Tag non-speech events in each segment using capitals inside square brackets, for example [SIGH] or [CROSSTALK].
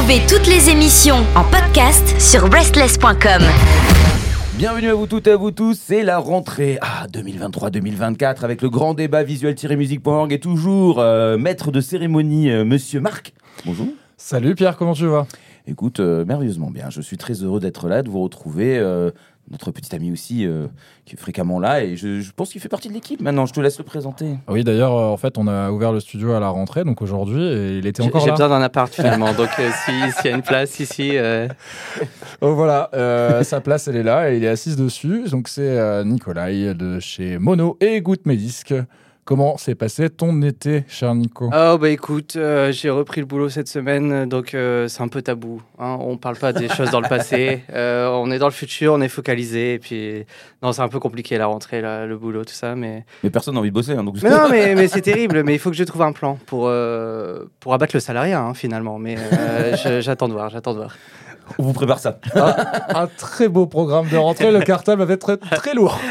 Retrouvez toutes les émissions en podcast sur breastless.com. Bienvenue à vous toutes et à vous tous, c'est la rentrée ah, 2023-2024 avec le grand débat visuel-musique.org et toujours euh, maître de cérémonie, euh, monsieur Marc. Bonjour. Salut Pierre, comment tu vas? Écoute, euh, merveilleusement bien. Je suis très heureux d'être là, de vous retrouver. Notre petit ami aussi, euh, qui est fréquemment là, et je, je pense qu'il fait partie de l'équipe maintenant. Je te laisse le présenter. Oui, d'ailleurs, euh, en fait, on a ouvert le studio à la rentrée, donc aujourd'hui, et il était J'ai encore j'ai là. besoin d'un appart [LAUGHS] finalement, donc euh, si- s'il y a une place ici, euh, Oh, voilà, euh, sa place, elle est là, et il est assis dessus. Donc c'est euh, Nicolai de chez Mono et Goutte Mes Disques. Comment s'est passé ton été, cher Nico oh bah écoute, euh, j'ai repris le boulot cette semaine, donc euh, c'est un peu tabou. Hein, on parle pas des choses dans le passé, [LAUGHS] euh, on est dans le futur, on est focalisé, et puis non c'est un peu compliqué la rentrée, là, le boulot, tout ça, mais Mais personne n'a envie de bosser, hein, donc mais non mais, mais c'est [LAUGHS] terrible, mais il faut que je trouve un plan pour euh, pour abattre le salariat hein, finalement, mais euh, j'attends de voir, j'attends de voir. On vous prépare ça. Un très beau programme de rentrée, le cartable va être très, très lourd. [LAUGHS]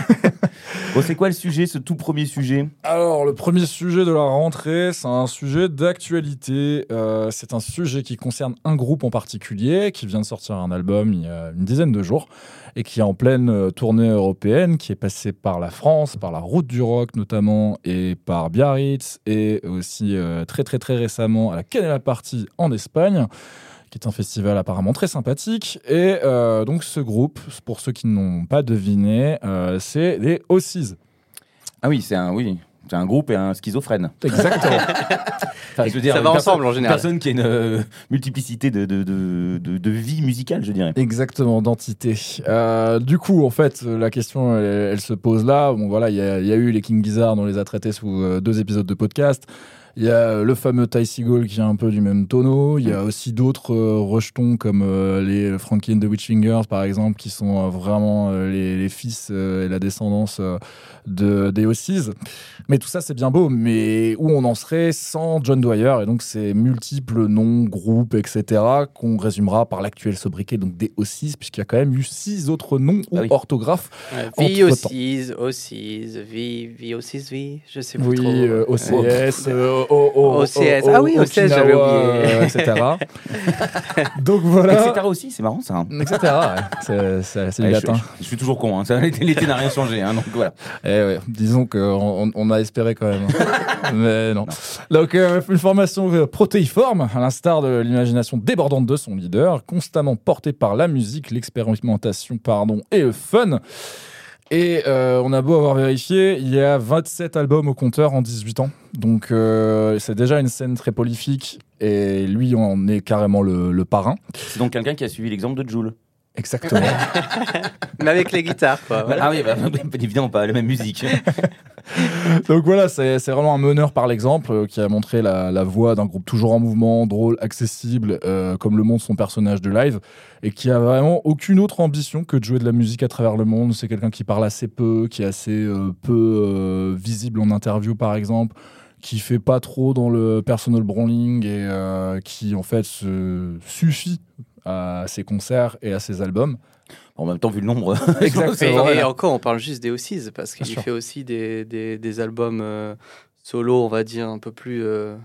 Bon, c'est quoi le sujet, ce tout premier sujet? Alors, le premier sujet de la rentrée, c'est un sujet d'actualité. Euh, c'est un sujet qui concerne un groupe en particulier qui vient de sortir un album il y a une dizaine de jours et qui est en pleine euh, tournée européenne, qui est passé par la France, par la Route du Rock notamment, et par Biarritz, et aussi euh, très très très récemment à la Canela Party en Espagne qui est un festival apparemment très sympathique. Et euh, donc ce groupe, pour ceux qui n'ont pas deviné, euh, c'est les Ossies. Ah oui, c'est un, oui, c'est un groupe et un schizophrène. Exactement. [LAUGHS] Enfin, je veux dire, ça une va personne- ensemble en Une général. personne qui a une euh, multiplicité de, de, de, de, de vie musicale, je dirais. Exactement, d'entité. Euh, du coup, en fait, la question, elle, elle se pose là. Bon, voilà, il y, a- il y a eu les King Gizzard, on les a traités sous euh, deux épisodes de podcast. Il y a le fameux Ty Seagull qui est un peu du même tonneau. Il y a aussi d'autres euh, rejetons comme euh, les Frankie and the Witchfingers, par exemple, qui sont euh, vraiment euh, les, les fils euh, et la descendance euh, de, des Ossies. Mais tout ça, c'est bien beau. Mais où on en serait sans John Dwyer? Et donc, ces multiples noms, groupes, etc., qu'on résumera par l'actuel sobriquet, donc des Ossies, puisqu'il y a quand même eu six autres noms ou Ah oui. orthographes. V. O6, O6, V, V O6, V, je sais plus Oui, trop. euh, OCS, OCS. O- Ah oui, OCS, j'avais Okinawa, oublié. [LAUGHS] euh, etc. [LAUGHS] donc voilà. Etc. aussi, c'est marrant ça. hein. Etc. ouais. C'est- C'est c'est du latin. je- je suis toujours con, hein. l'été n'a rien changé, hein, donc voilà. Eh ouais, disons qu'on on, on a espéré quand même. [LAUGHS] Mais non. Donc, euh, une formation euh, protéiforme, à l'instar de l'imagination débordante de son leader, constamment portée par la musique, l'expérimentation, pardon, et le fun. Et euh, on a beau avoir vérifié, il y a 27 albums au compteur en 18 ans. Donc, euh, c'est déjà une scène très prolifique. Et lui, on est carrément le, le parrain. C'est donc quelqu'un qui a suivi l'exemple de Joule. Exactement. [LAUGHS] Mais avec les guitares, quoi. Voilà. Ah oui, bah, [LAUGHS] évidemment pas la même musique. [LAUGHS] [LAUGHS] Donc voilà, c'est vraiment un meneur par l'exemple euh, qui a montré la, la voix d'un groupe toujours en mouvement, drôle, accessible, euh, comme le montre son personnage de live, et qui a vraiment aucune autre ambition que de jouer de la musique à travers le monde. C'est quelqu'un qui parle assez peu, qui est assez euh, peu visible en interview par exemple, qui fait pas trop dans le personal branding et qui en fait se suffit à ses concerts et à ses albums. En même temps, vu le nombre. [LAUGHS] Exactement. Et, encore, on parle juste des O6 parce qu'il fait aussi des, des, des albums euh, solo, on va dire, un peu plus euh,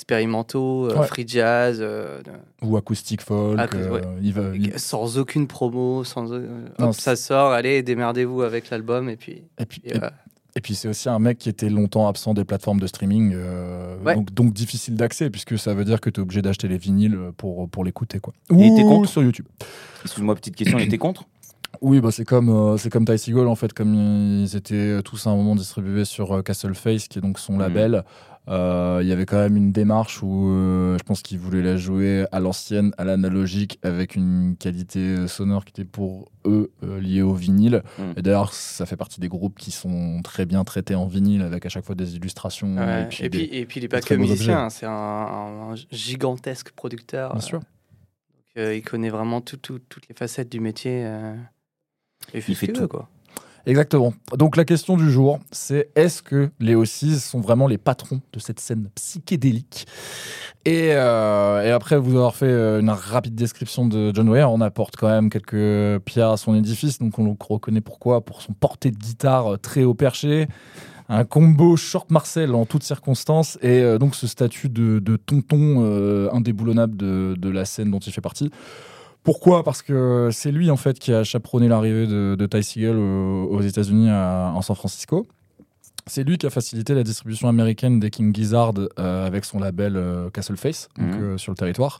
expérimentaux, euh, Ouais. free jazz, euh, Ou acoustic folk. Acou- euh, ouais. il va- il- sans aucune promo, sans, euh, Non, hop, c'est- ça sort, allez, démerdez-vous avec l'album et puis. et puis, et et voilà. Et puis c'est aussi un mec qui était longtemps absent des plateformes de streaming, euh, Ouais. donc, donc difficile d'accès, puisque ça veut dire que tu es obligé d'acheter les vinyles pour, pour l'écouter. quoi. Et t'es Ou contre sur YouTube. Excuse-moi, petite question, il était contre? Oui, bah, c'est comme, euh, c'est comme Ty Seagull, en fait, comme ils étaient tous à un moment distribués sur euh, Castle Face, qui est donc son Mhm. label. euh, Il y avait quand même une démarche où euh, je pense qu'ils voulaient la jouer à l'ancienne, à l'analogique, avec une qualité euh, sonore qui était pour eux liée au vinyle. Mhm. Et d'ailleurs, ça fait partie des groupes qui sont très bien traités en vinyle, avec à chaque fois des illustrations. Ouais, Et puis, et, des- puis, et puis il n'est pas que musicien, hein, c'est un, gigantesque producteur. Bien sûr. donc, il connaît vraiment tout- tout- toutes les facettes du métier. Et Il fait tout. quoi. Exactement. Donc la question du jour, c'est est-ce que les O6 sont vraiment les patrons de cette scène psychédélique? Et, euh, et après vous avoir fait euh, une rapide description de John Ware, on apporte quand même quelques pierres à son édifice. Donc on le reconnaît pourquoi? Pour son porté de guitare euh, très haut perché, un combo short Marcel en toutes circonstances et euh, donc ce statut de, de tonton euh, indéboulonnable de, de la scène dont il fait partie. Pourquoi? Parce que c'est lui en fait qui a chaperonné l'arrivée de, de Ty Segall aux, aux États-Unis à- en San Francisco. C'est lui qui a facilité la distribution américaine des King Gizzard euh, avec son label euh, Castle Face donc, Mhm. euh, sur le territoire.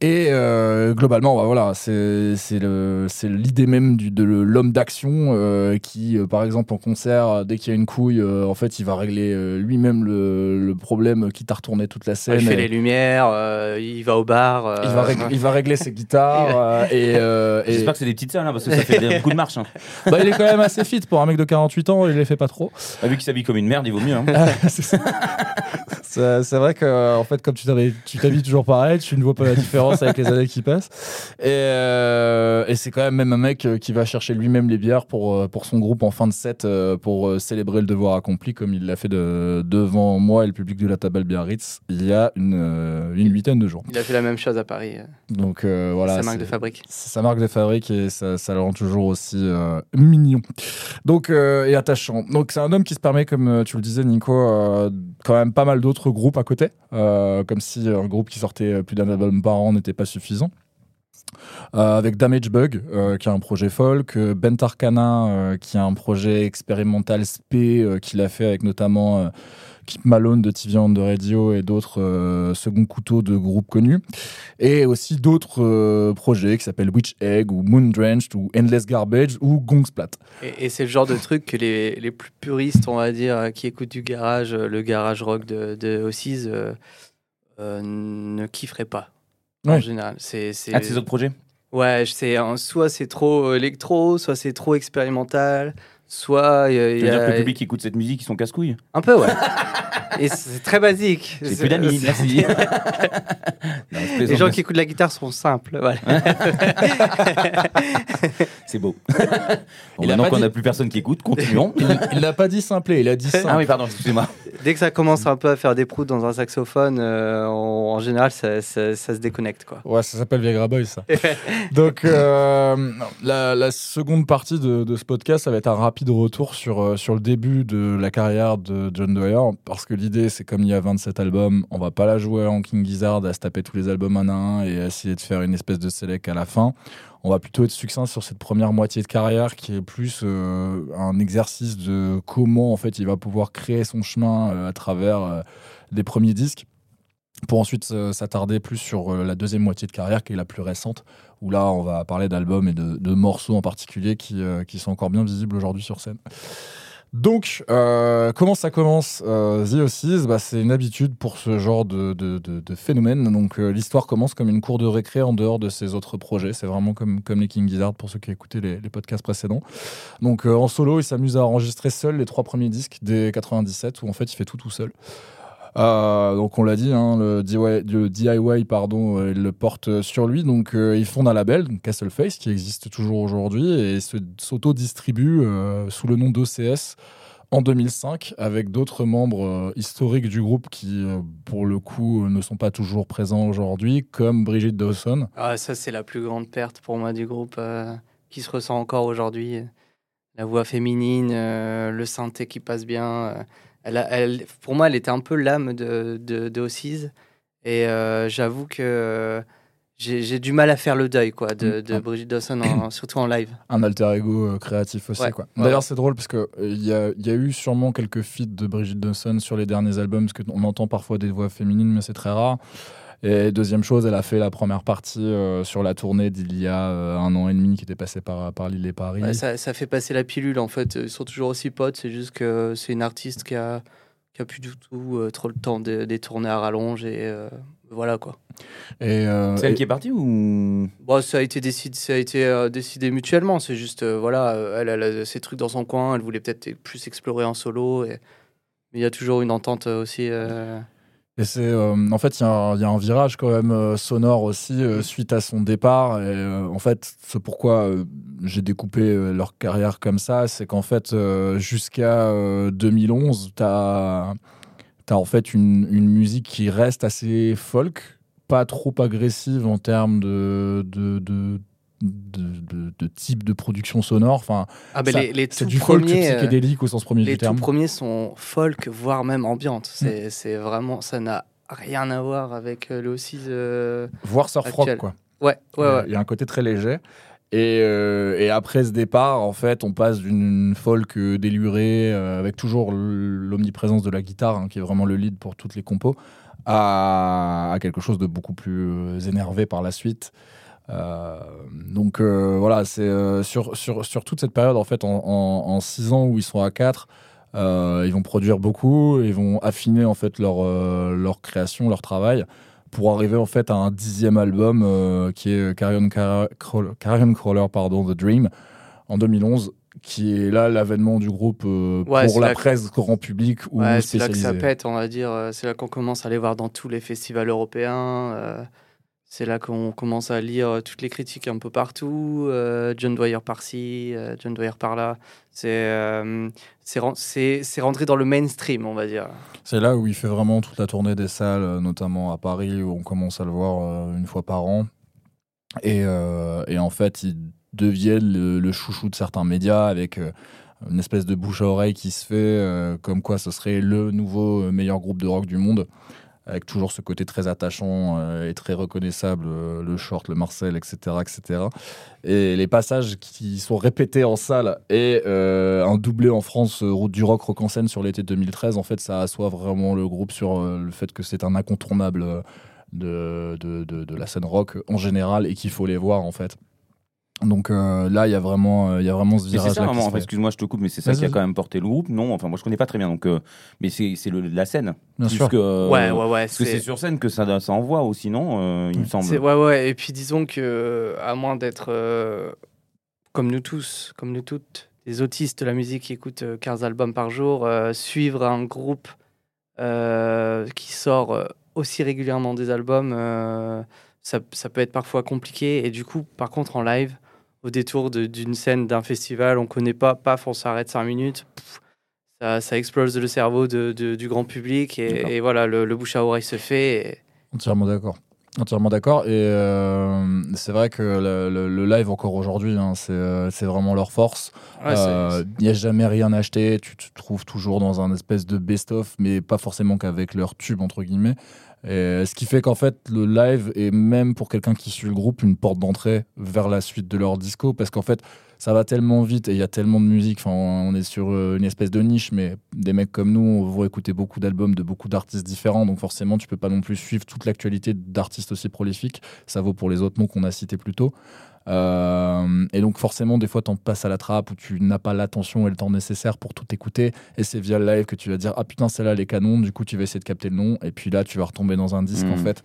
Et euh, globalement, bah, voilà, c'est c'est le- c'est l'idée même du, de l'homme d'action euh, qui, euh, par exemple, en concert, euh, dès qu'il y a une couille, euh, en fait, il va régler euh, lui-même le, le problème qui t'a retourné toute la scène. il fait Et les lumières, euh, il va au bar. euh, il, va rég- il va régler ses guitares [LAUGHS] euh, et, euh, et- J'espère que c'est des petites salles, hein, parce que ça fait des- [LAUGHS] beaucoup de marches. hein. bah, il est quand même assez fit pour un mec de 48 ans, il les fait pas trop. Ah, vu qu'il s'habille comme une merde, il vaut mieux. hein. [LAUGHS] c'est vrai que en fait comme tu t'habilles toujours pareil tu ne vois pas la différence avec les années qui passent et, euh, et c'est quand même même un mec euh, qui va chercher lui-même les bières pour, euh, pour son groupe en fin de set pour célébrer le devoir accompli comme il l'a fait de- devant moi et le public de la table Biarritz il y a une, une huitaine de jours Il a fait la même chose à Paris. donc euh, voilà sa marque de fabrique. sa marque de fabrique et ça, ça le rend toujours aussi euh, mignon donc et attachant donc c'est un homme qui se permet comme tu le disais Nico quand même pas mal d'autres groupes à côté comme si un groupe qui sortait plus d'un album par an n'était pas suffisant Euh, avec Damage Bug, euh, qui a un projet folk, euh, Bent Arcana, euh, qui a un projet expérimental spé qu'il a fait avec notamment Keep Malone de TV the Radio et d'autres second couteaux de groupes connus. Et aussi d'autres projets qui s'appellent Witch Egg ou Moon Drenched ou Endless Garbage ou Gongsplat. Et, et c'est le genre de truc que les, les plus puristes, on va dire, euh, qui écoutent du garage, le garage rock de, de Ossies, ne kifferaient pas. En général, c'est c'est- Ah, de ces autres projets? Ouais, c'est soit c'est trop électro, soit c'est trop expérimental, soit il y a- Tu il veux y dire a- que le public qui écoute cette musique, ils sont casse-couilles? Un peu ouais. [LAUGHS] Et c'est très basique. J'ai C'est- plus d'amis, merci. [LAUGHS] Non, Les gens qui écoutent la guitare sont simples. Voilà. [LAUGHS] C'est beau. Bon, maintenant qu'on dit- n'a plus personne qui écoute, continuons. Il n'a pas dit simplé, il a dit simple. Ah oui, pardon, excusez-moi. Dès que ça commence un peu à faire des proutes dans un saxophone, euh, en, en général, ça, ça- ça se déconnecte. Quoi. Ouais, ça s'appelle Viagra Boy, ça. Donc, euh, la, la seconde partie de, de ce podcast, ça va être un rapide retour sur, euh, sur le début de la carrière de John Doyer. Parce que l'idée, c'est comme il y a 27 albums, on va pas la jouer en King Gizzard à se taper tous les albums un à un et essayer de faire une espèce de select à la fin. On va plutôt être succinct sur cette première moitié de carrière qui est plus euh, un exercice de comment en fait il va pouvoir créer son chemin euh, à travers euh, des premiers disques pour ensuite euh, s'attarder plus sur euh, la deuxième moitié de carrière qui est la plus récente où là on va parler d'albums et de, morceaux en particulier qui, euh, qui sont encore bien visibles aujourd'hui sur scène. Donc, comment ça commence The Ossies bah, C'est une habitude pour ce genre de, phénomène. Donc, l'histoire commence comme une cour de récré en dehors de ses autres projets. C'est vraiment comme, les King Gizzard pour ceux qui écouté les, les podcasts précédents. Donc, en solo, il s'amuse à enregistrer seul les trois premiers disques des 97 où en fait il fait tout tout seul. Euh, donc on l'a dit, hein, le, DIY, pardon, euh, il le porte sur lui. Donc euh, il fonde un label, donc Castle Face, qui existe toujours aujourd'hui et s'auto-distribue euh, sous le nom d'OCS en 2005 avec d'autres membres historiques du groupe qui, pour le coup, ne sont pas toujours présents aujourd'hui, comme Brigitte Dawson. Ah, ça, c'est la plus grande perte pour moi du groupe qui se ressent encore aujourd'hui. La voix féminine, le synthé qui passe bien. Elle pour moi, elle était un peu l'âme de, de, de Ossies. Et euh, j'avoue que euh, j'ai du mal à faire le deuil quoi, de, de Mm. Brigitte Dawson, en- [COUGHS] surtout en live. un alter ego euh, créatif aussi. Ouais. quoi. D'ailleurs, c'est drôle parce que euh, y, y a eu sûrement quelques feats de Brigitte Dawson sur les derniers albums, parce qu'on entend parfois des voix féminines, mais c'est très rare. Et deuxième chose, elle a fait la première partie euh, sur la tournée d'il y a euh, un an et demi qui était passée par, par l'île et Paris. Ouais, ça, ça fait passer la pilule en fait. Ils sont toujours aussi potes, c'est juste que c'est une artiste qui a, qui a plus du tout euh, trop le temps de, des tournées à rallonge et euh, voilà quoi. Et, euh, C'est elle et- qui est partie ou? Bon, ça a été décidé, ça a été euh, décidé mutuellement. C'est juste, euh, voilà, elle, elle a ses trucs dans son coin. Elle voulait peut-être plus explorer en solo. Et... Mais il y a toujours une entente euh, aussi. Et c'est euh, en fait il y, a un- virage quand même euh, sonore aussi euh, suite à son départ. Et en fait, c'est pourquoi j'ai découpé leur carrière comme ça, c'est qu'en fait jusqu'à euh, 2011, t'as as en fait une, musique qui reste assez folk, pas trop agressive en termes de de, de- de type de production sonore. Enfin, Ah, les, les c'est tout du folk euh, psychédélique au sens premier les du tout terme. premiers sont folk, voire même ambiante. C'est c'est vraiment, ça n'a rien à voir avec euh, le aussi. euh, Voire surf rock, quoi. Ouais, ouais, ouais. Il y a un côté très léger. Et, euh, et après ce départ, en fait, on passe d'une folk délurée, euh, avec toujours l'omniprésence de la guitare, hein, qui est vraiment le lead pour toutes les compos, à, à quelque chose de beaucoup plus énervé par la suite. Euh, donc euh, voilà, c'est euh, sur, sur, sur toute cette période, en fait, en, en, en six ans où ils sont à 4, ils vont produire beaucoup, ils vont affiner en fait leur, leur création, leur travail pour arriver en fait à un dixième album qui est Carrion, Car- Crawler, Carrion Crawler, pardon, The Dream en 2011 qui est là l'avènement du groupe euh, Ouais, pour la que- presse grand public ou Ouais, c'est là que ça pète, on va dire. C'est là qu'on commence à aller voir dans tous les festivals européens. euh, C'est là qu'on commence à lire euh, toutes les critiques un peu partout. euh, John Dwyer par-ci, euh, John Dwyer par-là. C'est euh, rentré dans le mainstream, on va dire. C'est là où il fait vraiment toute la tournée des salles, notamment à Paris, où on commence à le voir une fois par an. Et, et en fait, il devient le, le chouchou de certains médias avec une espèce de bouche à oreille qui se fait, comme quoi ce serait le nouveau meilleur groupe de rock du monde, avec toujours ce côté très attachant euh, et très reconnaissable, euh, le short, le Marcel, etc., etc. Et les passages qui sont répétés en salle et euh, un doublé en France, Route du Rock, Rock en scène sur l'été 2013, en fait, ça assoit vraiment le groupe sur le fait que c'est un incontournable de, de, de la scène rock en général et qu'il faut les voir, en fait. Donc euh, là, il y a vraiment, euh, il y a vraiment ce virage. c'est ça vraiment, enfin, excuse-moi, je te coupe, mais c'est ça qui a quand même porté le groupe. Non, enfin moi je connais pas très bien, donc euh, mais c'est la scène. Bien sûr. que- ouais, ouais, ouais. Parce que c'est sur scène que ça, ça envoie aussi, non euh, Il me semble. Ouais, ouais. Et puis disons que, à moins d'être euh, comme nous tous, comme nous toutes, des autistes de la musique qui écoutent euh, 15 albums par jour, euh, suivre un groupe euh, qui sort aussi régulièrement des albums, euh, ça, ça peut être parfois compliqué. Et du coup, par contre, en live, au détour d'une scène, d'un festival, on connaît pas, paf, on s'arrête 5 minutes. pff, ça, ça explose le cerveau de- de- du grand public et, et voilà, le, le bouche à oreille se fait. et- Entièrement d'accord. Entièrement d'accord. Et euh, c'est vrai que le, le- le live, encore aujourd'hui, hein, c'est euh, c'est vraiment leur force. Ouais, Euh, Il n'y a jamais rien acheté. Tu te trouves toujours dans un espèce de best-of, mais pas forcément qu'avec leur tube, entre guillemets. Et ce qui fait qu'en fait, le live est même pour quelqu'un qui suit le groupe une porte d'entrée vers la suite de leur disco, parce qu'en fait, ça va tellement vite et il y a tellement de musique. Enfin, on est sur euh, une espèce de niche, mais des mecs comme nous, on va écouter beaucoup d'albums de beaucoup d'artistes différents, donc forcément, tu peux pas non plus suivre toute l'actualité d'artistes aussi prolifiques. Ça vaut pour les autres noms qu'on a cités plus tôt. Euh, et donc forcément, des fois, t'en passes à la trappe où tu n'as pas l'attention et le temps nécessaire pour tout écouter. Et c'est via le live que tu vas dire ah putain celle-là elle est canon. Du coup, tu vas essayer de capter le nom. Et puis là, tu vas retomber dans un disque en fait.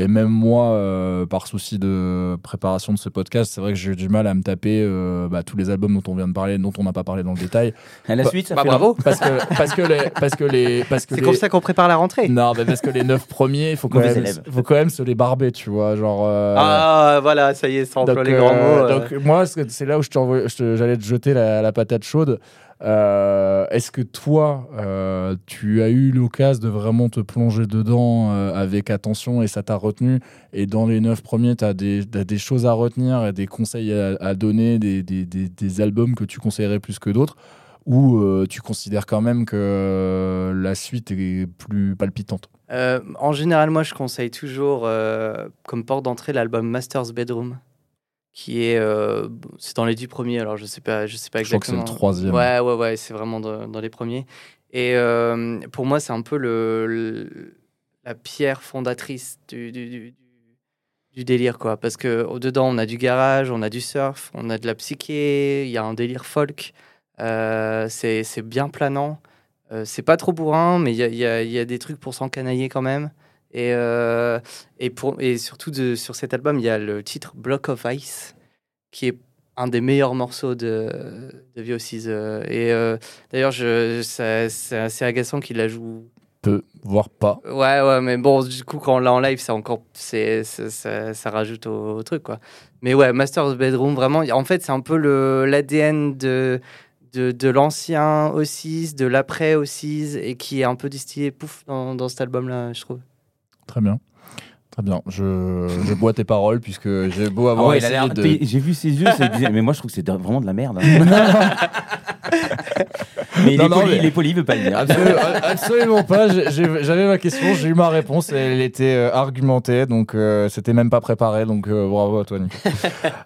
Et même moi, euh, par souci de préparation de ce podcast, c'est vrai que j'ai eu du mal à me taper euh, bah, tous les albums dont on vient de parler, dont on n'a pas parlé dans le détail, À la Bah, suite, ça bah, fait bravo. [LAUGHS] parce que parce que les parce que les parce que C'est les- comme ça qu'on prépare la rentrée. non, parce que les neuf premiers, il faut quand même faut quand même se les barber, tu vois, genre. euh, Ah, voilà, ça y est, ça emploie donc, les grands euh, mots. euh. donc, moi, c'est là où je j'allais te jeter la, la patate chaude. Euh, Est-ce que toi, euh, tu as eu l'occasion de vraiment te plonger dedans euh, avec attention et ça t'a retenu? Et dans les neuf premiers, tu as, des choses à retenir et des conseils à, donner, des, des- albums que tu conseillerais plus que d'autres? Ou tu considères quand même que la suite est plus palpitante? En général, moi, je conseille toujours comme porte d'entrée l'album Master's Bedroom, qui est, euh, c'est dans les dix premiers. Alors, je sais pas, je sais pas Je crois que c'est exactement. le troisième. Ouais, ouais, ouais, c'est vraiment dans, dans les premiers. Et euh, pour moi, c'est un peu le, le- la pierre fondatrice du, du, du- du délire, quoi. Parce que au dedans, on a du garage, on a du surf, on a de la psyché, il y a un délire folk. Euh, c'est c'est bien planant. Euh, c'est pas trop bourrin, mais il y a, il y a- y a des trucs pour s'encanailler quand même. Et, euh, et, pour, et surtout, de, sur cet album, il y a le titre Block of Ice, qui est un des meilleurs morceaux de, de VO6. euh, et euh, d'ailleurs, ça- c'est assez agaçant qu'il la joue. Peu, voire pas. Ouais, ouais, mais bon, du coup, quand on l'a en live, c'est encore. c'est ça, ça rajoute au, au truc, quoi. Mais ouais, Master's Bedroom, vraiment, en fait, c'est un peu le- l'ADN de, de, de l'ancien Ossis, de l'après Ossis, et qui est un peu distillé, pouf, dans, dans cet album-là, je trouve. Très bien. Très bien, je, je bois tes paroles puisque j'ai beau Ah avoir ouais, essayé de... J'ai vu ses yeux, ça disait, mais moi je trouve que c'est vraiment de la merde. hein. [LAUGHS] mais il Non, est non, poli, mais- il est poli, il veut pas le dire. Absolument, [LAUGHS] absolument pas. J'avais ma question, j'ai eu ma réponse et elle était euh, argumentée, donc euh, c'était même pas préparé. Donc euh, bravo à toi, Nico. [LAUGHS]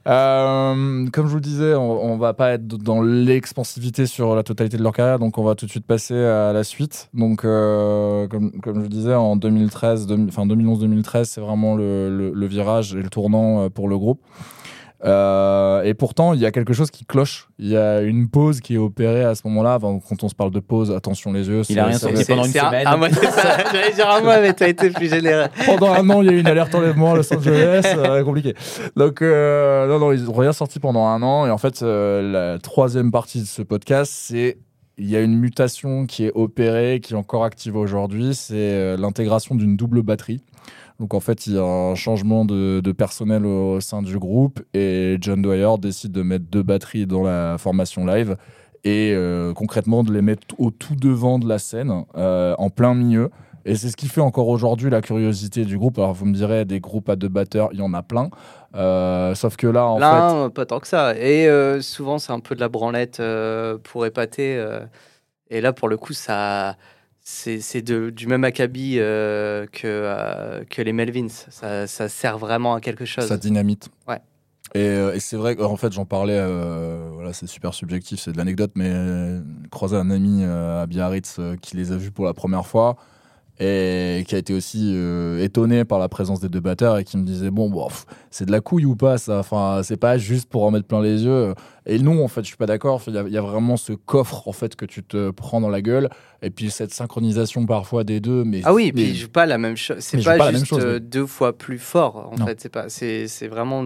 Euh, comme je vous le disais, on, on va pas être dans l'expansivité sur la totalité de leur carrière, donc on va tout de suite passer à la suite. Donc, euh, comme, comme je vous disais, en 2013, demi- enfin 2011-2013, c'est vraiment le, le- le virage et le tournant pour le groupe. Euh, et pourtant, il y a quelque chose qui cloche. Il y a une pause qui est opérée à ce moment-là. Enfin, quand on se parle de pause, attention les yeux. Il a rien sorti pendant une un- semaine. Ah, c'est ça. [LAUGHS] J'allais dire un mois, mais t'as été plus généreux. pendant un an, il y a eu une alerte enlèvement à Los Angeles, euh, [LAUGHS] compliqué. Donc, euh, non, non, ils ont rien sorti pendant un an. Et en fait, euh, la troisième partie de ce podcast, c'est il y a une mutation qui est opérée, qui est encore active aujourd'hui. C'est euh, l'intégration d'une double batterie. Donc en fait, il y a un changement de, de personnel au sein du groupe et John Dwyer décide de mettre deux batteries dans la formation live et euh, concrètement de les mettre au tout devant de la scène, euh, en plein milieu. Et c'est ce qui fait encore aujourd'hui la curiosité du groupe. Alors vous me direz, des groupes à deux batteurs, il y en a plein. Euh, sauf que là, en fait... Là, pas tant que ça. Et souvent, c'est un peu de la branlette pour épater. et là, pour le coup, ça, c'est du même acabit euh, que, euh, que les Melvins. Ça, ça sert vraiment à quelque chose. Ça dynamite. Ouais. Et, euh, et c'est vrai qu'en fait, j'en parlais, voilà, c'est super subjectif, c'est de l'anecdote, mais croisé un ami à Biarritz qui les a vus pour la première fois et qui a été aussi euh, étonné par la présence des deux batteurs et qui me disait bon, c'est de la couille ou pas ça? Enfin c'est pas juste pour en mettre plein les yeux et non en fait je suis pas d'accord il y, a- il y a vraiment ce coffre en fait que tu te prends dans la gueule et puis cette synchronisation parfois des deux mais Ah oui, et puis mais- ils jouent pas la même chose. C'est Mais pas, juste chose, deux fois plus fort. En Non. fait, c'est pas. C'est c'est vraiment.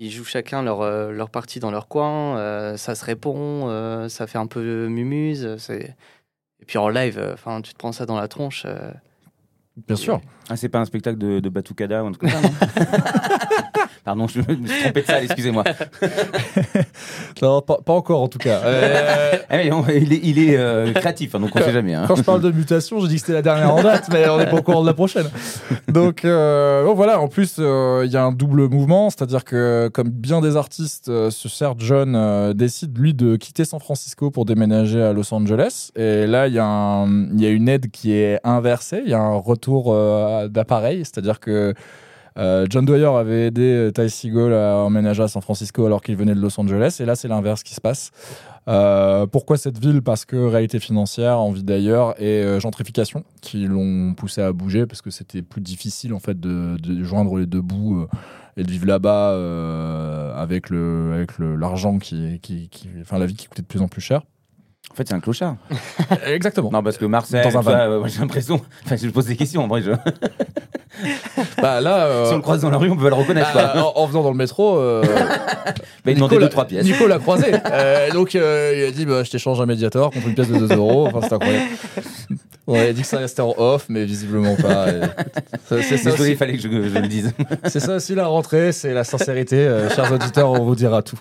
Ils jouent chacun leur, euh, leur partie dans leur coin. euh, ça se répond. euh, ça fait un peu mumuse. c'est- Et puis en live, euh, enfin, tu te prends ça dans la tronche. euh, bien sûr Ah, c'est pas un spectacle de, de Batucada ou un truc comme ça, [LAUGHS] non? Pardon, je me suis trompé de salle, excusez-moi. [LAUGHS] non pas, pas encore en tout cas Euh, [LAUGHS] Eh, il est, il est, euh, créatif, hein, donc on sait jamais. hein. Quand je parle de mutation, je dis que c'était la dernière en date, mais on n'est pas au courant de la prochaine. Donc, euh, bon, voilà, en plus, il y a un double mouvement, c'est-à-dire que, comme bien des artistes, ce cher John décide, lui, de quitter San Francisco pour déménager à Los Angeles. Et là, il y, a y une aide qui est inversée, il y a un retour d'appareil, c'est-à-dire que euh, John Dwyer avait aidé euh, Ty Segall à emménager à San Francisco alors qu'il venait de Los Angeles, et là, c'est l'inverse qui se passe. Euh, pourquoi cette ville? Parce que réalité financière, envie d'ailleurs et euh, gentrification qui l'ont poussé à bouger parce que c'était plus difficile en fait de, de joindre les deux bouts euh, et de vivre là-bas avec le avec l'argent qui, qui, qui enfin la vie qui coûtait de plus en plus cher. En fait, c'est un clochard. [LAUGHS] Exactement. Non, parce que Dans un van. euh, j'ai l'impression. [LAUGHS] Enfin, je pose des questions. En vrai, je- Bah là, euh, [LAUGHS] Si on le croise dans la rue, on peut le reconnaître. bah, quoi. en, en venant dans le métro, euh, Bah, il demandait deux, l'a- trois pièces. Nico l'a croisé. Euh, donc euh, il a dit bah, je t'échange un médiator contre une pièce de 2 euros. Enfin, c'est incroyable. On a dit que ça restait en off, mais visiblement pas. Et C'est ça, Désolé, aussi- il fallait que je, je le dise. c'est ça aussi la rentrée, c'est la sincérité. euh, chers auditeurs, on vous dira tout.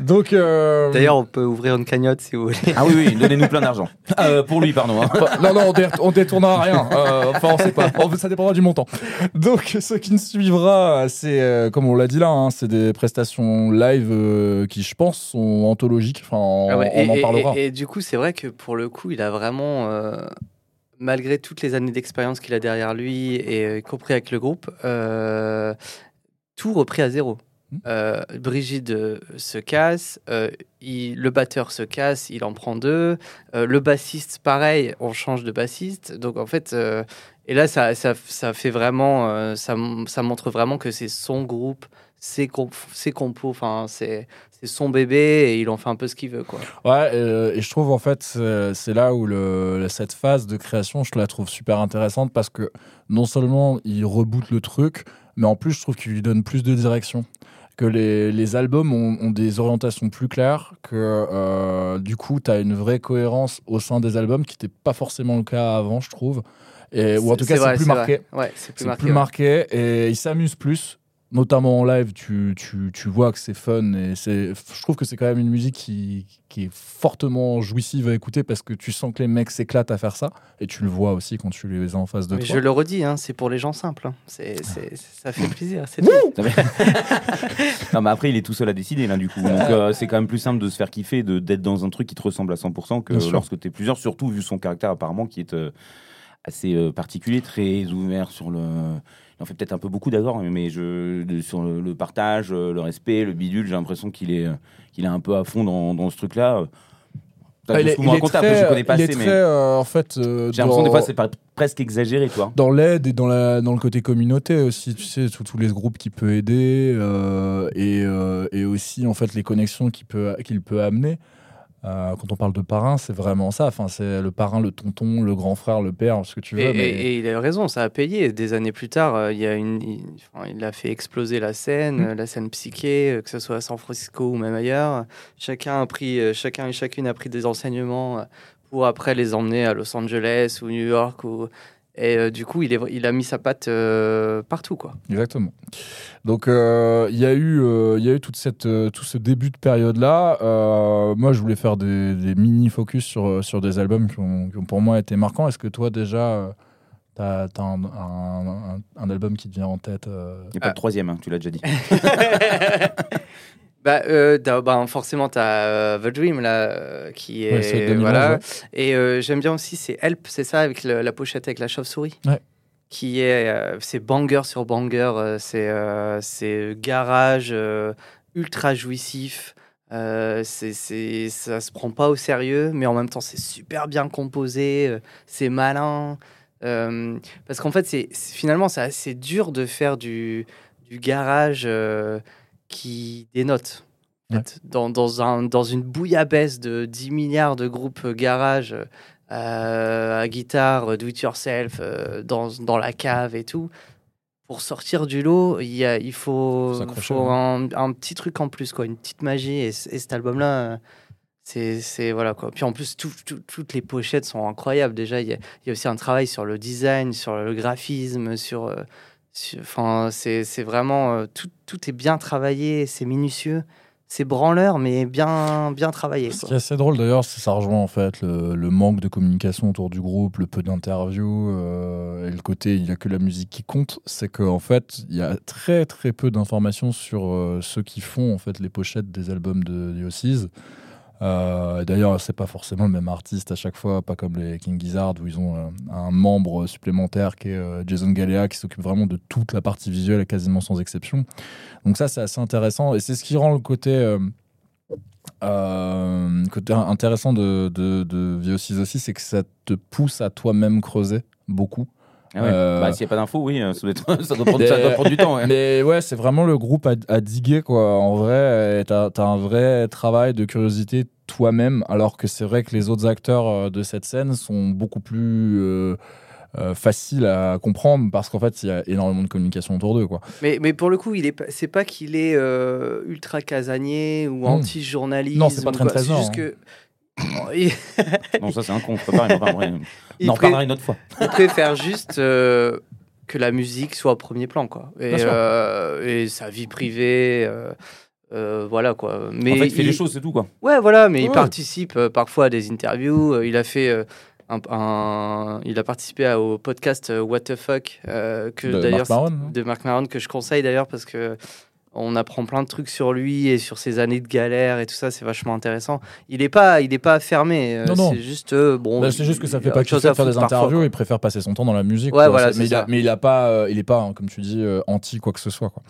Donc, euh, D'ailleurs, on peut ouvrir une cagnotte si vous voulez. Ah oui, oui, donnez-nous plein d'argent. [LAUGHS] Euh, pour lui, pardon. hein. Non, non, on, dé- on détournera rien. Euh, enfin, on sait pas. Ça dépendra du montant. Donc, ce qui ne suivra, c'est, euh, comme on l'a dit là, hein, c'est des prestations live euh, qui, je pense, sont anthologiques. Enfin, on, Ah ouais, on et, en et- parlera. et- et du coup, c'est vrai que pour le coup, il a vraiment, euh, malgré toutes les années d'expérience qu'il a derrière lui, et euh, y compris avec le groupe, euh, tout repris à zéro. Euh, Brigitte euh, se casse, euh, le batteur se casse, il en prend deux. Le bassiste, pareil, on change de bassiste. Donc en fait, et là, ça, fait vraiment, ça, montre vraiment que c'est son groupe, ses, comp- compos, enfin, c'est son bébé et il en fait un peu ce qu'il veut. Ouais, et je trouve en fait, c'est là où cette phase de création, je la trouve super intéressante parce que non seulement il reboot le truc, mais en plus, je trouve qu'il lui donne plus de direction. Que les, les albums ont, ont des orientations plus claires, que euh, du coup, tu as une vraie cohérence au sein des albums qui n'était pas forcément le cas avant, je trouve. Et, ou en tout cas, c'est plus marqué. Ouais, c'est plus marqué. plus ouais. marqué et il s'amuse plus. Notamment en live, tu, tu, tu vois que c'est fun et c'est, je trouve que c'est quand même une musique qui, qui est fortement jouissive à écouter parce que tu sens que les mecs s'éclatent à faire ça et tu le vois aussi quand tu les as en face de Mais toi. je le redis, hein, c'est pour les gens simples. hein. C'est, c'est- ça fait plaisir. c'est tout. Non, mais... [LAUGHS] non, mais après, il est tout seul à décider, là, du coup. Donc, euh, c'est quand même plus simple de se faire kiffer, de, d'être dans un truc qui te ressemble à 100% que lorsque tu es plusieurs, surtout vu son caractère, apparemment, qui est euh, assez euh, particulier, très ouvert sur le. Il en fait peut-être un peu beaucoup d'accord, mais je, sur le, le partage, euh, le respect, le bidule, j'ai l'impression qu'il est, euh, qu'il est un peu à fond dans, dans ce truc-là. T'as Ah, il est, il est très, je connais pas il est assez, très, mais euh, en fait, euh, j'ai l'impression des fois c'est presque exagéré, toi. dans l'aide et dans, la, dans le côté communauté aussi, tu sais, tous tous les groupes qui peut aider euh, et, euh, et aussi en fait les connexions qu'il peut, qu'il peut amener. Euh, quand on parle de parrain, c'est vraiment ça. Enfin, c'est le parrain, le tonton, le grand frère, le père, ce que tu veux. Et, mais... et- et il a raison, ça a payé. Des années plus tard, euh, il, y a une, il, enfin, il a fait exploser la scène, Mm. euh, la scène psyché, que ce soit à San Francisco ou même ailleurs. Chacun a pris, chacun et chacune a pris des enseignements pour après les emmener à Los Angeles ou New York. Ou... Et euh, du coup, il, est, il a mis sa patte euh, partout, quoi. Exactement. Donc euh, il y a eu, euh, il y a eu toute cette, euh, tout ce début de période là. moi, je voulais faire des, des mini focus sur sur des albums qui ont, qui ont pour moi été marquants. Est-ce que toi déjà, t'as as un, un, un- un album qui te vient en tête euh, Il n'y a pas de troisième, hein, tu l'as déjà dit. [LAUGHS] [LAUGHS] Bah, euh, bah, forcément, tu as The Dream, là, euh, qui est. Ouais, c'est 2011, voilà. ouais. Et euh, j'aime bien aussi, c'est Help, c'est ça, avec le- la pochette avec la chauve-souris. Ouais. Qui est. euh, c'est banger sur banger, euh, c'est euh, garage, euh, ultra jouissif. euh, c'est ça se prend pas au sérieux, mais en même temps, c'est super bien composé, euh, c'est malin. euh, parce qu'en fait, c'est finalement, c'est assez dur de faire du, du garage euh, qui dénote. Ouais. Dans, dans, un, dans une bouillabaisse de 10 milliards de groupes euh, garage euh, à guitare, euh, do it yourself, euh, dans, dans la cave et tout, pour sortir du lot, il, y a, il faut, Faut un, un petit truc en plus, quoi, une petite magie. Et, cet album-là, c'est voilà quoi. Puis en plus, tout- tout- toutes les pochettes sont incroyables. Déjà, il y, a, il y a aussi un travail sur le design, sur le graphisme, sur. euh, sur- Enfin, c'est vraiment. euh, tout, tout est bien travaillé, c'est minutieux. C'est branleur, mais bien, bien travaillé. Ce quoi. qui est assez drôle d'ailleurs, c'est ça rejoint en fait le, le manque de communication autour du groupe, le peu d'interviews euh, et le côté il n'y a que la musique qui compte. C'est qu'en fait il y a très très peu d'informations sur euh, ceux qui font en fait les pochettes des albums de The. Euh, D'ailleurs, c'est pas forcément le même artiste à chaque fois, pas comme les King Gizzard où ils ont euh, un membre supplémentaire qui est euh, Jason Galea qui s'occupe vraiment de toute la partie visuelle quasiment sans exception. Donc ça, c'est assez intéressant et c'est ce qui rend le côté euh, intéressant de, de, de VO6 aussi, c'est que ça te pousse à toi-même creuser beaucoup. Ah ouais. Euh, Bah, s'il n'y a pas d'infos, oui, euh, ça doit, être- [LAUGHS] ça doit prendre, ça doit prendre du temps. ouais. Mais ouais, c'est vraiment le groupe à, à diguer, quoi. En vrai, t'as as un vrai travail de curiosité toi-même, alors que c'est vrai que les autres acteurs euh, de cette scène sont beaucoup plus euh, euh, faciles à comprendre, parce qu'en fait, il y a énormément de communication autour d'eux, quoi. Mais, mais pour le coup, il est, pas- c'est pas qu'il est euh, ultra casanier ou Hmm. anti-journaliste. Non, c'est pas très. C'est juste hein. que. [LAUGHS] Non, ça c'est un con, [LAUGHS] on pré- parlera une autre fois. [LAUGHS] il préfère juste euh, que la musique soit au premier plan, quoi. Et, euh, et sa vie privée. euh, euh, voilà quoi. Mais en fait, il fait les choses, c'est tout quoi. Ouais, voilà, mais il participe euh, parfois à des interviews. euh, il a fait euh, un, un- il a participé à- au podcast euh, What the fuck euh, que De d'ailleurs de Marc Maron que je conseille d'ailleurs parce que on apprend plein de trucs sur lui et sur ses années de galère et tout ça, c'est vachement intéressant. Il est pas, il est pas fermé. euh, Non, non. C'est juste euh, bon. Bah, c'est juste que ça il fait a pas de faire des interviews, quoi. il préfère passer son temps dans la musique. Ouais, quoi. voilà, C'est- mais, il a, ça. mais il a pas, euh, il est pas, hein, comme tu dis, euh, anti quoi que ce soit, quoi.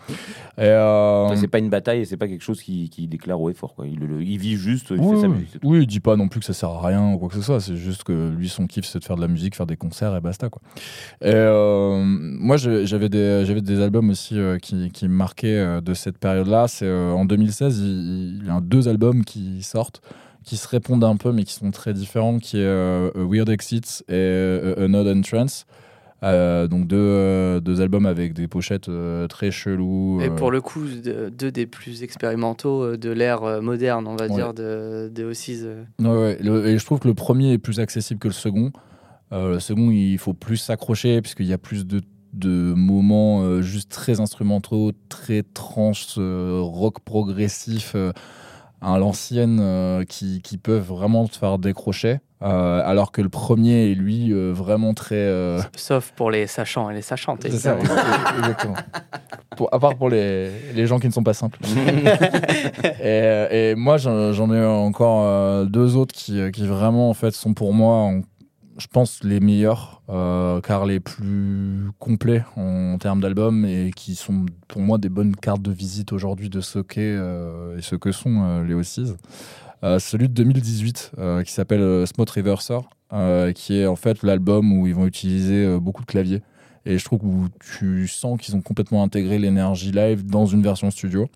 Et, euh, C'est pas une bataille et c'est pas quelque chose qui, qui déclare au effort. Quoi. Il, le- il vit juste, il oui, fait sa musique. Oui, il dit pas non plus que ça sert à rien ou quoi que ce soit. C'est juste que lui, son kiff, c'est de faire de la musique, faire des concerts et basta, quoi. Et euh, moi, j'avais des, j'avais des albums aussi euh, qui, qui me marquaient euh, de cette période-là. C'est euh, en 2016, il, il y a deux albums qui sortent qui se répondent un peu mais qui sont très différents qui est euh, A Weird Exits et euh, An Odd Entrance Euh, donc deux, euh, deux albums avec des pochettes euh, très cheloues Et pour le coup, de- deux des plus expérimentaux de l'ère moderne, on va Ouais. dire, de, de O6. Ouais, ouais. Le- et je trouve que le premier est plus accessible que le second. Le second, il faut plus s'accrocher puisqu'il y a plus de, de moments euh, juste très instrumentaux, très tranches, euh, rock progressif euh, à l'ancienne euh, qui, qui peuvent vraiment te faire décrocher. Alors que le premier est lui vraiment très. Sauf pour les sachants et les sachantes. c'est ça, évidemment. [LAUGHS] exactement. Pour- à part pour les, les gens qui ne sont pas simples. [LAUGHS] et, et moi, j'en ai encore deux autres qui, qui vraiment en fait sont pour moi, en- je pense, les meilleurs, euh, car les plus complets en termes d'albums et qui sont pour moi des bonnes cartes de visite aujourd'hui de ce qu'est euh, et ce que sont euh, les Ossies. Euh, celui de 2018 euh, qui s'appelle Smooth Reverser, qui est en fait l'album où ils vont utiliser beaucoup de claviers. Et je trouve que tu sens qu'ils ont complètement intégré l'énergie live dans une version studio.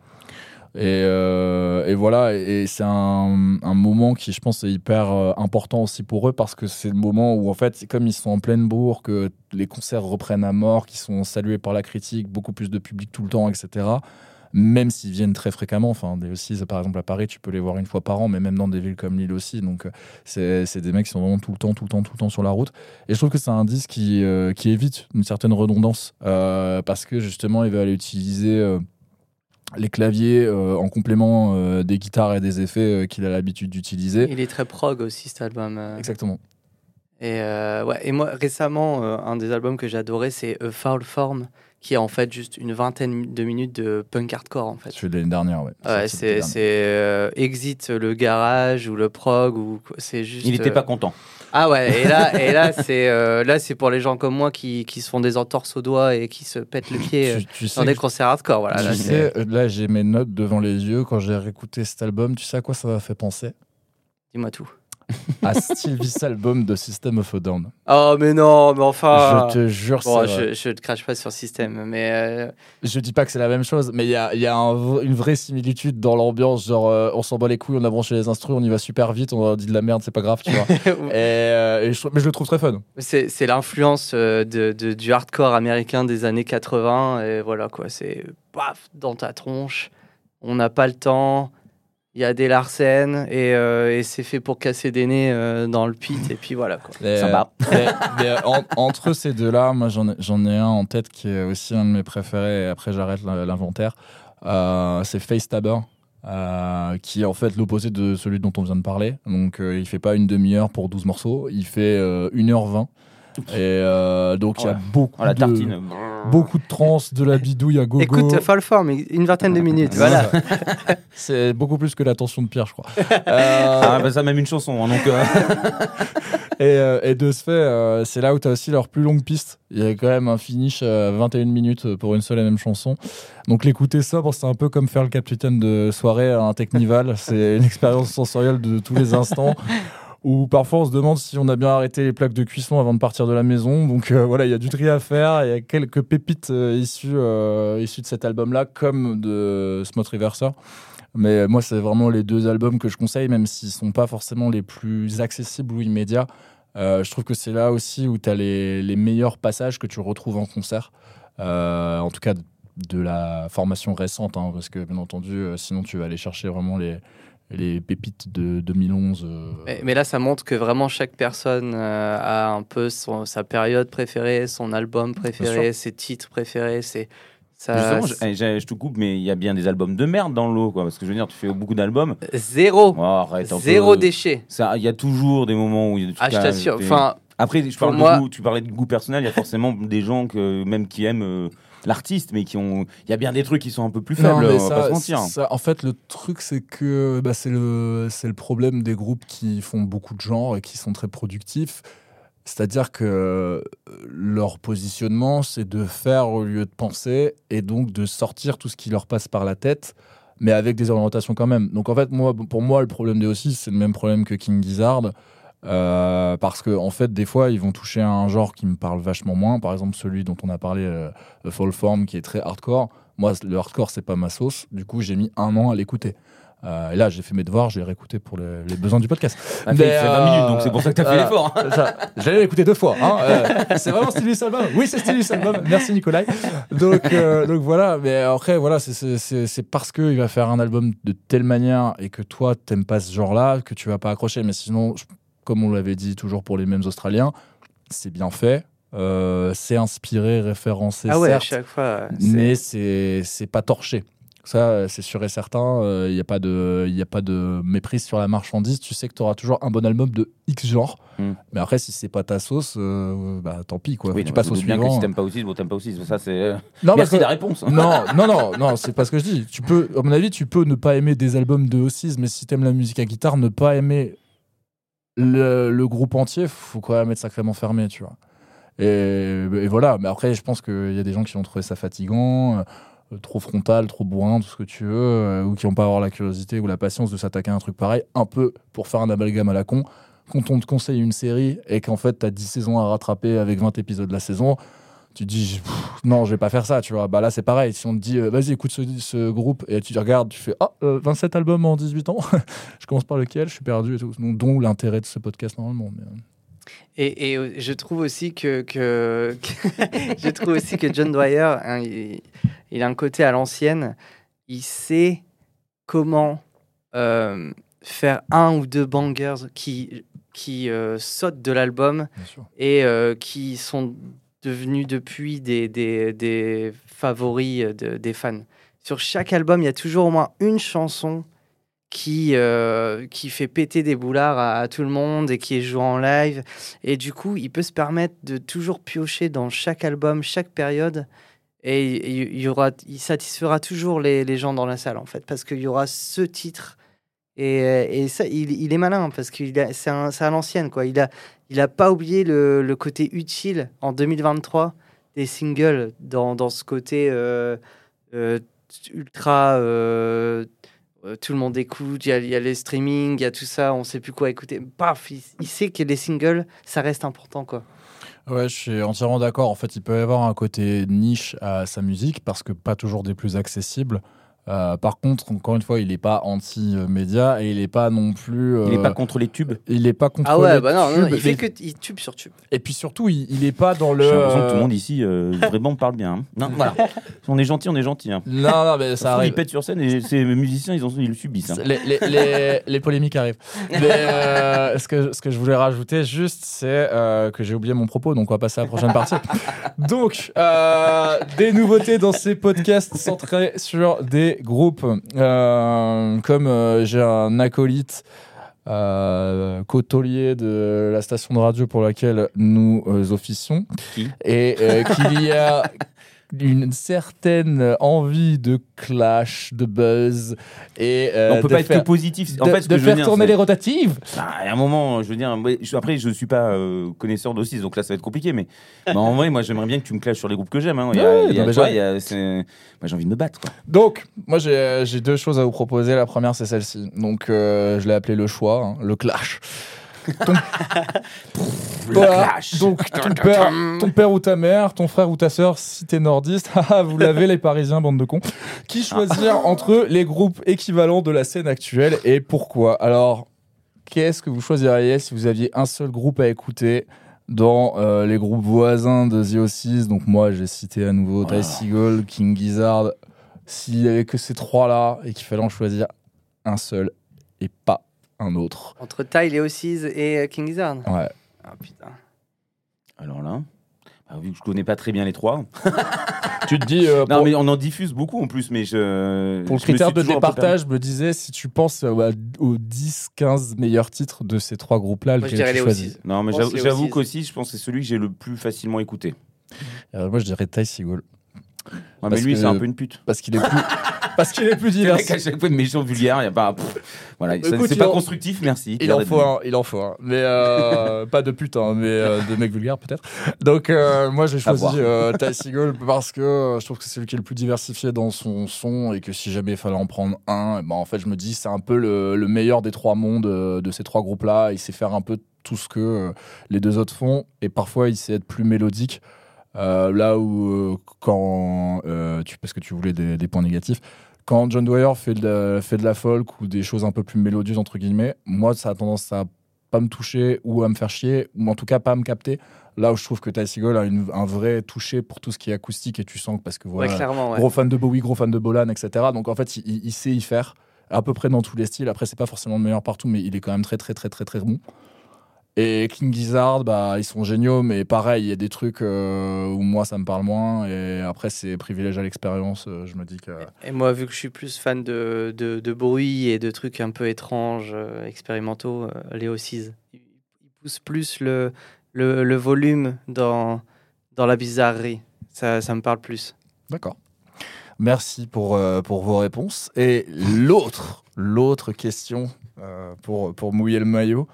Et, euh, et voilà, et c'est un, moment qui, je pense, est hyper euh, important aussi pour eux parce que c'est le moment où, en fait, comme ils sont en pleine bourre, que les concerts reprennent à mort, qu'ils sont salués par la critique, beaucoup plus de public tout le temps, etc. Même s'ils viennent très fréquemment, enfin, des aussi, par exemple à Paris, tu peux les voir une fois par an, mais même dans des villes comme Lille aussi. Donc, euh, c'est des mecs qui sont vraiment tout le temps, tout le temps, tout le temps sur la route. Et je trouve que c'est un disque qui, évite une certaine redondance parce que justement, il va aller utiliser les claviers euh, en complément euh, des guitares et des effets euh, qu'il a l'habitude d'utiliser. Il est très prog aussi cet album. euh. Exactement. Et, euh, ouais, et moi, récemment, euh, un des albums que j'ai adoré, c'est A Foul Form, qui est en fait juste une vingtaine de minutes de punk hardcore en fait. Celui de l'année dernière, ouais. C'est euh, Exit le garage ou le prog ou c'est juste. Il n'était euh, pas content. Ah ouais, et là, et là c'est euh, là c'est pour les gens comme moi qui, qui se font des entorses aux doigts et qui se pètent le pied euh, Tu, tu sais, dans des concerts hardcore. Voilà, tu là, sais, euh, là j'ai mes notes devant les yeux quand j'ai réécouté cet album. Tu sais à quoi ça m'a fait penser? Dis-moi tout. [LAUGHS] À Sylvie's album de System of a Down. Oh mais non, mais enfin. je te jure, Bon, je, te crache pas sur système, mais euh, Je dis pas que c'est la même chose, mais il y a, il y a un v- une vraie similitude dans l'ambiance. Genre, euh, on s'en bat les couilles, on a branché les instrus, on y va super vite, on dit de la merde, c'est pas grave, tu vois. [LAUGHS] et, euh, et je, trouve- mais je le trouve très fun. c'est l'influence euh, de, de- du hardcore américain des années 80. Et voilà quoi, c'est paf dans ta tronche. On n'a pas le temps. Il y a des Larsen et, euh, et c'est fait pour casser des nez euh, dans le pit. Et puis voilà quoi. Sympa. [LAUGHS] mais- mais, en- entre ces deux-là, moi j'en ai, un en tête qui est aussi un de mes préférés, et après j'arrête l'in- l'inventaire. Euh, c'est Face Tabber. euh, qui est en fait l'opposé de celui dont on vient de parler. Donc euh, il fait pas une demi-heure pour 12 morceaux, il fait euh, 1h20. Et euh, donc il y a beaucoup, Oh, la de, tartine. Beaucoup de trans, de la bidouille à gogo. Écoute, Fall Form, une vingtaine de minutes. Voilà. [LAUGHS] C'est beaucoup plus que l'attention de Pierre, je crois. [LAUGHS] Euh, Ah, bah, ça, même une chanson. hein, donc, euh, [LAUGHS] et, euh, et de ce fait, euh, c'est là où tu as aussi leur plus longue piste. Il y a quand même un finish à 21 minutes pour une seule et même chanson. Donc l'écouter sobre, c'est un peu comme faire le capitaine de soirée à un Technival. c'est une expérience sensorielle de tous les instants. Où parfois on se demande si on a bien arrêté les plaques de cuisson avant de partir de la maison. Donc euh, voilà, il y a du tri à faire. Il y a quelques pépites euh, issues, euh, issues de cet album-là, comme de Smooth Reverser. Mais moi, c'est vraiment les deux albums que je conseille, même s'ils sont pas forcément les plus accessibles ou immédiats. Je trouve que c'est là aussi où tu as les, les meilleurs passages que tu retrouves en concert. En tout cas, de la formation récente, hein, parce que bien entendu, sinon tu vas aller chercher vraiment les, les pépites de 2011. euh, Mais, mais là, ça montre que vraiment chaque personne euh, a un peu son, sa période préférée, son album préféré, ses titres préférés. C'est ça. justement, je, eh, j'ai- je te coupe, mais il y a bien des albums de merde dans l'eau. Quoi, parce que je veux dire, tu fais beaucoup d'albums. Zéro, Oh, arrête un peu. zéro déchet. Ça, Il y a toujours des moments où il y a des trucs Ah, je t'assure. Enfin, Après, je parle moi- de goût, tu parlais de goût personnel, il y a forcément des gens que, même qui aiment euh, l'artiste, mais qui ont. Il y a bien des trucs qui sont un peu plus faibles, mais on va ça- pas se mentir. ça- en fait, le truc, c'est que bah, c'est le, c'est le problème des groupes qui font beaucoup de genres et qui sont très productifs. C'est-à-dire que euh, leur positionnement, c'est de faire au lieu de penser et donc de sortir tout ce qui leur passe par la tête, mais avec des orientations quand même. Donc en fait, moi, pour moi, le problème des aussi, c'est le même problème que King Gizzard. Euh, parce que en fait, des fois, ils vont toucher à un genre qui me parle vachement moins. Par exemple, celui dont on a parlé, euh, Fall Form, qui est très hardcore. Moi, le hardcore, c'est pas ma sauce. Du coup, j'ai mis un an à l'écouter. Euh, et là, j'ai fait mes devoirs, j'ai réécouté pour les, les besoins du podcast. Fait, Mais, il fait 20 euh, minutes, donc c'est pour ça que tu as fait voilà. l'effort. hein. J'allais l'écouter deux fois. hein. Euh, c'est vraiment Stylus Album Oui, c'est Stylus Album. Merci Nicolas. Donc, euh, donc voilà. Mais après, voilà, c'est parce qu'il va faire un album de telle manière et que toi, t'aimes pas ce genre-là que tu vas pas accrocher. Mais sinon, je- comme on l'avait dit toujours pour les mêmes Australiens, c'est bien fait. euh, c'est inspiré, référencé, Ah ouais, à certes, chaque fois. mais c'est c'est pas torché. Ça, c'est sûr et certain. Il n'y a, pas de- y a pas de méprise sur la marchandise. Tu sais que tu auras toujours un bon album de X genre. Mm. Mais après, si c'est pas ta sauce, euh, bah tant pis. Quoi. Oui, tu passes au bien que suivant. si t'aimes pas aussi, bon, t'aimes pas aussi. Ça, c'est. euh, Non, Merci que- la réponse. non, non, non, non, c'est pas ce que je dis. Tu peux, à mon avis, tu peux ne pas aimer des albums de O6, mais si t'aimes la musique à guitare, ne pas aimer le, groupe entier, faut quand même être sacrément fermé, tu vois. Et, voilà. Mais après, je pense qu'il y a des gens qui vont trouver ça fatigant, euh, trop frontal, trop bourrin, tout ce que tu veux, euh, ou qui vont pas avoir la curiosité ou la patience de s'attaquer à un truc pareil, un peu pour faire un amalgame à la con. Quand on te conseille une série et qu'en fait, t'as 10 saisons à rattraper avec 20 épisodes de la saison, tu te dis non je vais pas faire ça tu vois. Bah là c'est pareil. Si on te dit euh, vas-y écoute ce, ce groupe et tu regardes tu fais ah euh, 27 albums en 18 ans. [LAUGHS] Je commence par lequel? Je suis perdu et tout. Donc dont l'intérêt de ce podcast normalement mais, euh, Et, et euh, je trouve aussi que, que, [LAUGHS] je trouve aussi que John Dwyer, hein, il, il a un côté à l'ancienne. Il sait comment euh, faire un ou deux bangers qui, qui euh, sautent de l'album et euh, qui sont devenus depuis des, des, des favoris de- des fans. Sur chaque album, il y a toujours au moins une chanson qui, euh, qui fait péter des boulards à, tout le monde et qui est jouée en live. Et du coup, il peut se permettre de toujours piocher dans chaque album, chaque période. Et il, il y aura, il satisfera toujours les, les gens dans la salle, en fait, parce qu'il y aura ce titre. Et, et ça, il, il est malin, parce que c'est à l'ancienne, quoi. Il a, il a pas oublié le, le côté utile en 2023 des singles dans, dans ce côté euh, euh, ultra euh, euh, tout le monde écoute, il y, a- il y a les streaming, il y a tout ça, on sait plus quoi écouter. Paf, il, il sait que les singles, ça reste important quoi. ouais je suis entièrement d'accord en fait il peut y avoir un côté niche à sa musique parce que pas toujours des plus accessibles Euh, par contre encore une fois il est pas anti-média et il est pas non plus Il est euh, pas contre les tubes. il est pas contre Ah ouais, les bah non, non, il fait que il tube sur tube. et puis surtout il, il est pas dans le J'ai l'impression que tout le monde ici euh, vraiment parle bien. hein. Non, voilà. [LAUGHS] On est gentil, on est gentil. Hein. non non mais ça Ils arrive pètent sur scène et ces musiciens, ils, en, ils le subissent. hein. Les, les, les- les polémiques arrivent. Mais, euh, ce, que, ce que je voulais rajouter juste, c'est euh, que j'ai oublié mon propos, donc on va passer à la prochaine partie. [LAUGHS] Donc, euh, des nouveautés dans ces podcasts centrés sur des groupes. Euh, comme euh, j'ai un acolyte euh, côtelier de la station de radio pour laquelle nous euh, officions, Qui? Et euh, qu'il y a [LAUGHS] une certaine envie de clash, de buzz et euh, on peut de pas être faire, que positif. de, En fait, ce de que je veux faire tourner les rotatives. Ah, à un moment, je veux dire, je- après, je suis pas euh, connaisseur d'O6, donc là, ça va être compliqué. Mais mais [LAUGHS] en vrai, moi, j'aimerais bien que tu me clashes sur les groupes que j'aime. hein. Il y a- Ouais, vois, j'ai- envie de me battre. Quoi. Donc, moi j'ai j'ai deux choses à vous proposer. La première, c'est celle-ci. Donc, euh, je l'ai appelé le choix, hein, le clash. Ton... [LAUGHS] Voilà. clash. Donc, ton père, ton père ou ta mère, ton frère ou ta sœur, si t'es nordiste, [LAUGHS] vous l'avez les Parisiens, bande de cons, qui choisir entre les groupes équivalents de la scène actuelle et pourquoi? Alors, qu'est-ce que vous choisiriez si vous aviez un seul groupe à écouter dans euh, les groupes voisins de The O6 Donc, moi, j'ai cité à nouveau Ty Oh. Seagull, King Gizzard. S'il y avait que ces trois-là et qu'il fallait en choisir un seul et pas un autre. Entre Ty, Léo Seas et euh, King Gizzard. Ouais. Ah putain. Alors là, bah, vu que je connais pas très bien les trois. [LAUGHS] Tu te dis, euh, Non, mais on en diffuse beaucoup en plus. Mais je. pour le je critère de départage, je me disais, si tu penses euh, aux 10-15 meilleurs titres de ces trois groupes-là, lequel tu Léo choisis. Non, mais j'avoue qu'aussi, je pense que c'est celui que j'ai le plus facilement écouté. Euh, Moi, je dirais Ty Seagull. Ouais, mais lui, que- c'est un peu une pute. Parce qu'il est plus, [LAUGHS] parce qu'il est plus [LAUGHS] divers. à chaque fois, de méchant vulgaire, il y a pas. pff, voilà, Écoute, c'est pas en- constructif, merci. Il en faut un, il en faut un. Mais euh, [LAUGHS] pas de putain, mais euh, de mec vulgaire peut-être. Donc euh, moi j'ai choisi [LAUGHS] Ty Seagull parce que je trouve que c'est celui qui est le plus diversifié dans son son et que si jamais il fallait en prendre un, eh ben, en fait je me dis c'est un peu le, le meilleur des trois mondes de ces trois groupes-là. Il sait faire un peu tout ce que les deux autres font et parfois il sait être plus mélodique. Euh, là où euh, quand euh, tu parce que tu voulais des, des points négatifs quand John Dwyer fait de, la, fait de la folk ou des choses un peu plus mélodieuses entre guillemets moi ça a tendance à pas me toucher ou à me faire chier ou en tout cas pas à me capter là où je trouve que Ty Seagull a une- un vrai toucher pour tout ce qui est acoustique et tu sens que parce que voilà. Ouais. gros fan de Bowie gros fan de Bolan etc donc en fait il, il- il sait y faire à peu près dans tous les styles après c'est pas forcément le meilleur partout mais il est quand même très très très très très bon Et King Gizzard, bah, ils sont géniaux, mais pareil, il y a des trucs euh, où moi ça me parle moins. Et après, c'est privilège à l'expérience. euh, je me dis que. Et moi, vu que je suis plus fan de, de, de bruit et de trucs un peu étranges, euh, expérimentaux, Léo Cise, il, il pousse plus le, le, le volume dans, dans la bizarrerie. Ça, ça me parle plus. D'accord. Merci pour, pour vos réponses. Et l'autre, l'autre question pour, pour mouiller le maillot.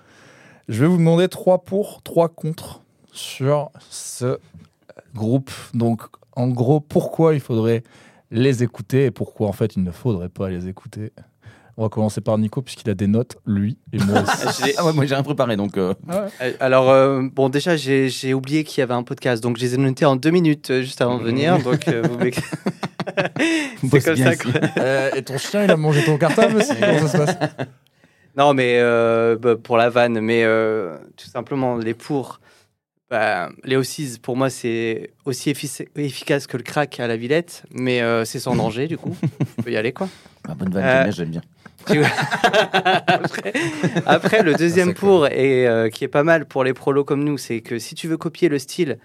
Je vais vous demander trois pour, trois contre sur ce groupe. Donc, en gros, pourquoi il faudrait les écouter et pourquoi, en fait, il ne faudrait pas les écouter? On va commencer par Nico, puisqu'il a des notes, lui et moi aussi. [LAUGHS] J'ai- Ah ouais, moi j'ai rien préparé donc. euh, Euh, Alors, euh, bon, déjà, j'ai oublié qu'il y avait un podcast, donc je les ai notés en deux minutes euh, juste avant de venir. Donc, euh, vous [LAUGHS] c'est comme ça. quoi. Euh, et ton chien, il a mangé ton cartable aussi Comment ça se passe? Non, mais euh, bah, pour la vanne, mais euh, tout simplement, les pour. Bah, les O6, pour moi, c'est aussi effic- efficace que le crack à la Villette, mais euh, c'est sans danger, du coup. Tu peux y aller, quoi. Ah, bonne vanne, j'aime bien, après, après, le deuxième Ah, pour, et qui est pas mal pour les prolos comme nous, c'est que si tu veux copier le style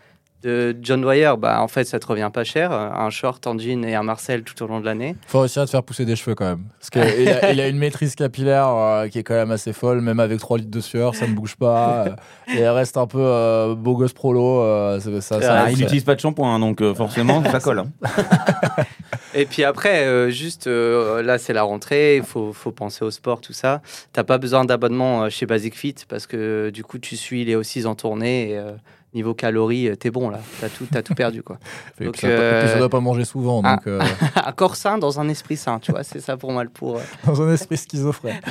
de John Dwyer, bah, en fait, ça te revient pas cher. Un short, en jean et un Marcel tout au long de l'année. Faut réussir à te faire pousser des cheveux quand même. Parce qu'il a, il a une maîtrise capillaire euh, qui est quand même assez folle, même avec 3 litres de sueur, ça ne bouge pas. euh, et elle reste un peu euh, beau gosse prolo. euh, ça, ça- ça- Ah, ça- il n'utilise pas de shampoing, hein, donc euh, forcément ça colle. hein. [LAUGHS] Et puis après, euh, juste euh, là, c'est la rentrée, il faut, faut penser au sport, tout ça. T'as pas besoin d'abonnement euh, chez Basic Fit parce que du coup, tu suis les O6 en tournée. Et, euh, niveau calories, euh, t'es bon là. T'as tout, t'as tout perdu quoi. [LAUGHS] Donc, ça, euh, doit pas manger souvent, ah. donc euh, [LAUGHS] un corps sain dans un esprit sain, tu vois. C'est ça pour moi le pour. euh. dans un esprit schizophrène. [LAUGHS]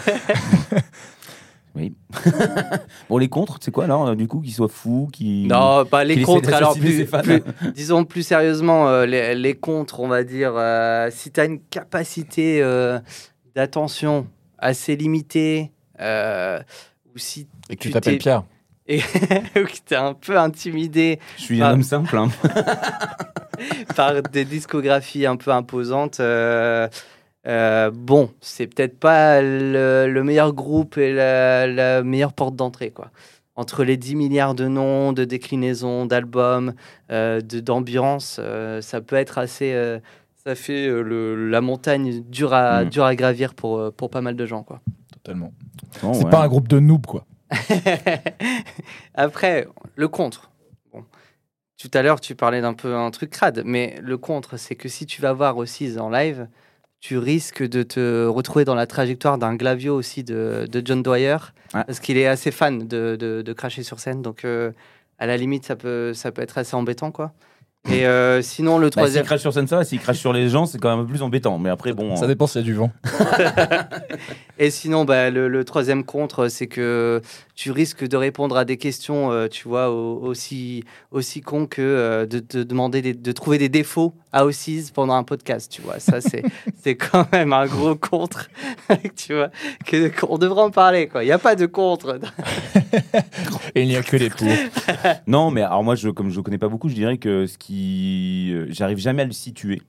Oui. bon, les contres, c'est quoi alors euh, Du coup, qu'ils soient fous, qui. Non, pas les contres. Alors, plus, plus- disons plus sérieusement, euh, les, les contres, on va dire, euh, si tu as une capacité euh, d'attention assez limitée, euh, ou si Et que tu t'appelles Pierre. Et que tu es un peu intimidé Je suis un homme simple. hein. [LAUGHS] par des discographies un peu imposantes, euh, euh, bon, c'est peut-être pas le, le meilleur groupe et la, la meilleure porte d'entrée, quoi. Entre les 10 milliards de noms, de déclinaisons, d'albums, euh, de- d'ambiance, euh, ça peut être assez. euh, ça fait euh, le- la montagne dure à, Mm. dure à gravir pour, pour pas mal de gens, quoi. Totalement. Bon, c'est ouais. pas un groupe de noobs, quoi. [LAUGHS] Après, le contre. Bon. Tout à l'heure, tu parlais d'un peu un truc crade, mais le contre, c'est que si tu vas voir aussi en live, tu risques de te retrouver dans la trajectoire d'un Glavio aussi de, de John Dwyer, Ouais. parce qu'il est assez fan de, de, de cracher sur scène, donc euh, à la limite, ça peut, ça peut être assez embêtant, quoi. Et euh, sinon, le Bah, s'il troisième... crache sur va. S'il crache sur les gens, c'est quand même plus embêtant. Mais après, bon. Ça euh, dépend s'il y a du vent. [LAUGHS] Et sinon, bah, le, le troisième contre, c'est que tu risques de répondre à des questions, euh, tu vois, au- aussi, aussi con que euh, de te demander des- de trouver des défauts à Ossies pendant un podcast, tu vois. Ça, c'est [LAUGHS] c'est quand même un gros contre, [LAUGHS] tu vois, que- qu'on devrait en parler, quoi. Il n'y a pas de contre. [LAUGHS] Et il n'y a que des pour. Non, mais alors moi, je, comme je ne connais pas beaucoup, je dirais que ce qui. euh, J'arrive jamais à le situer.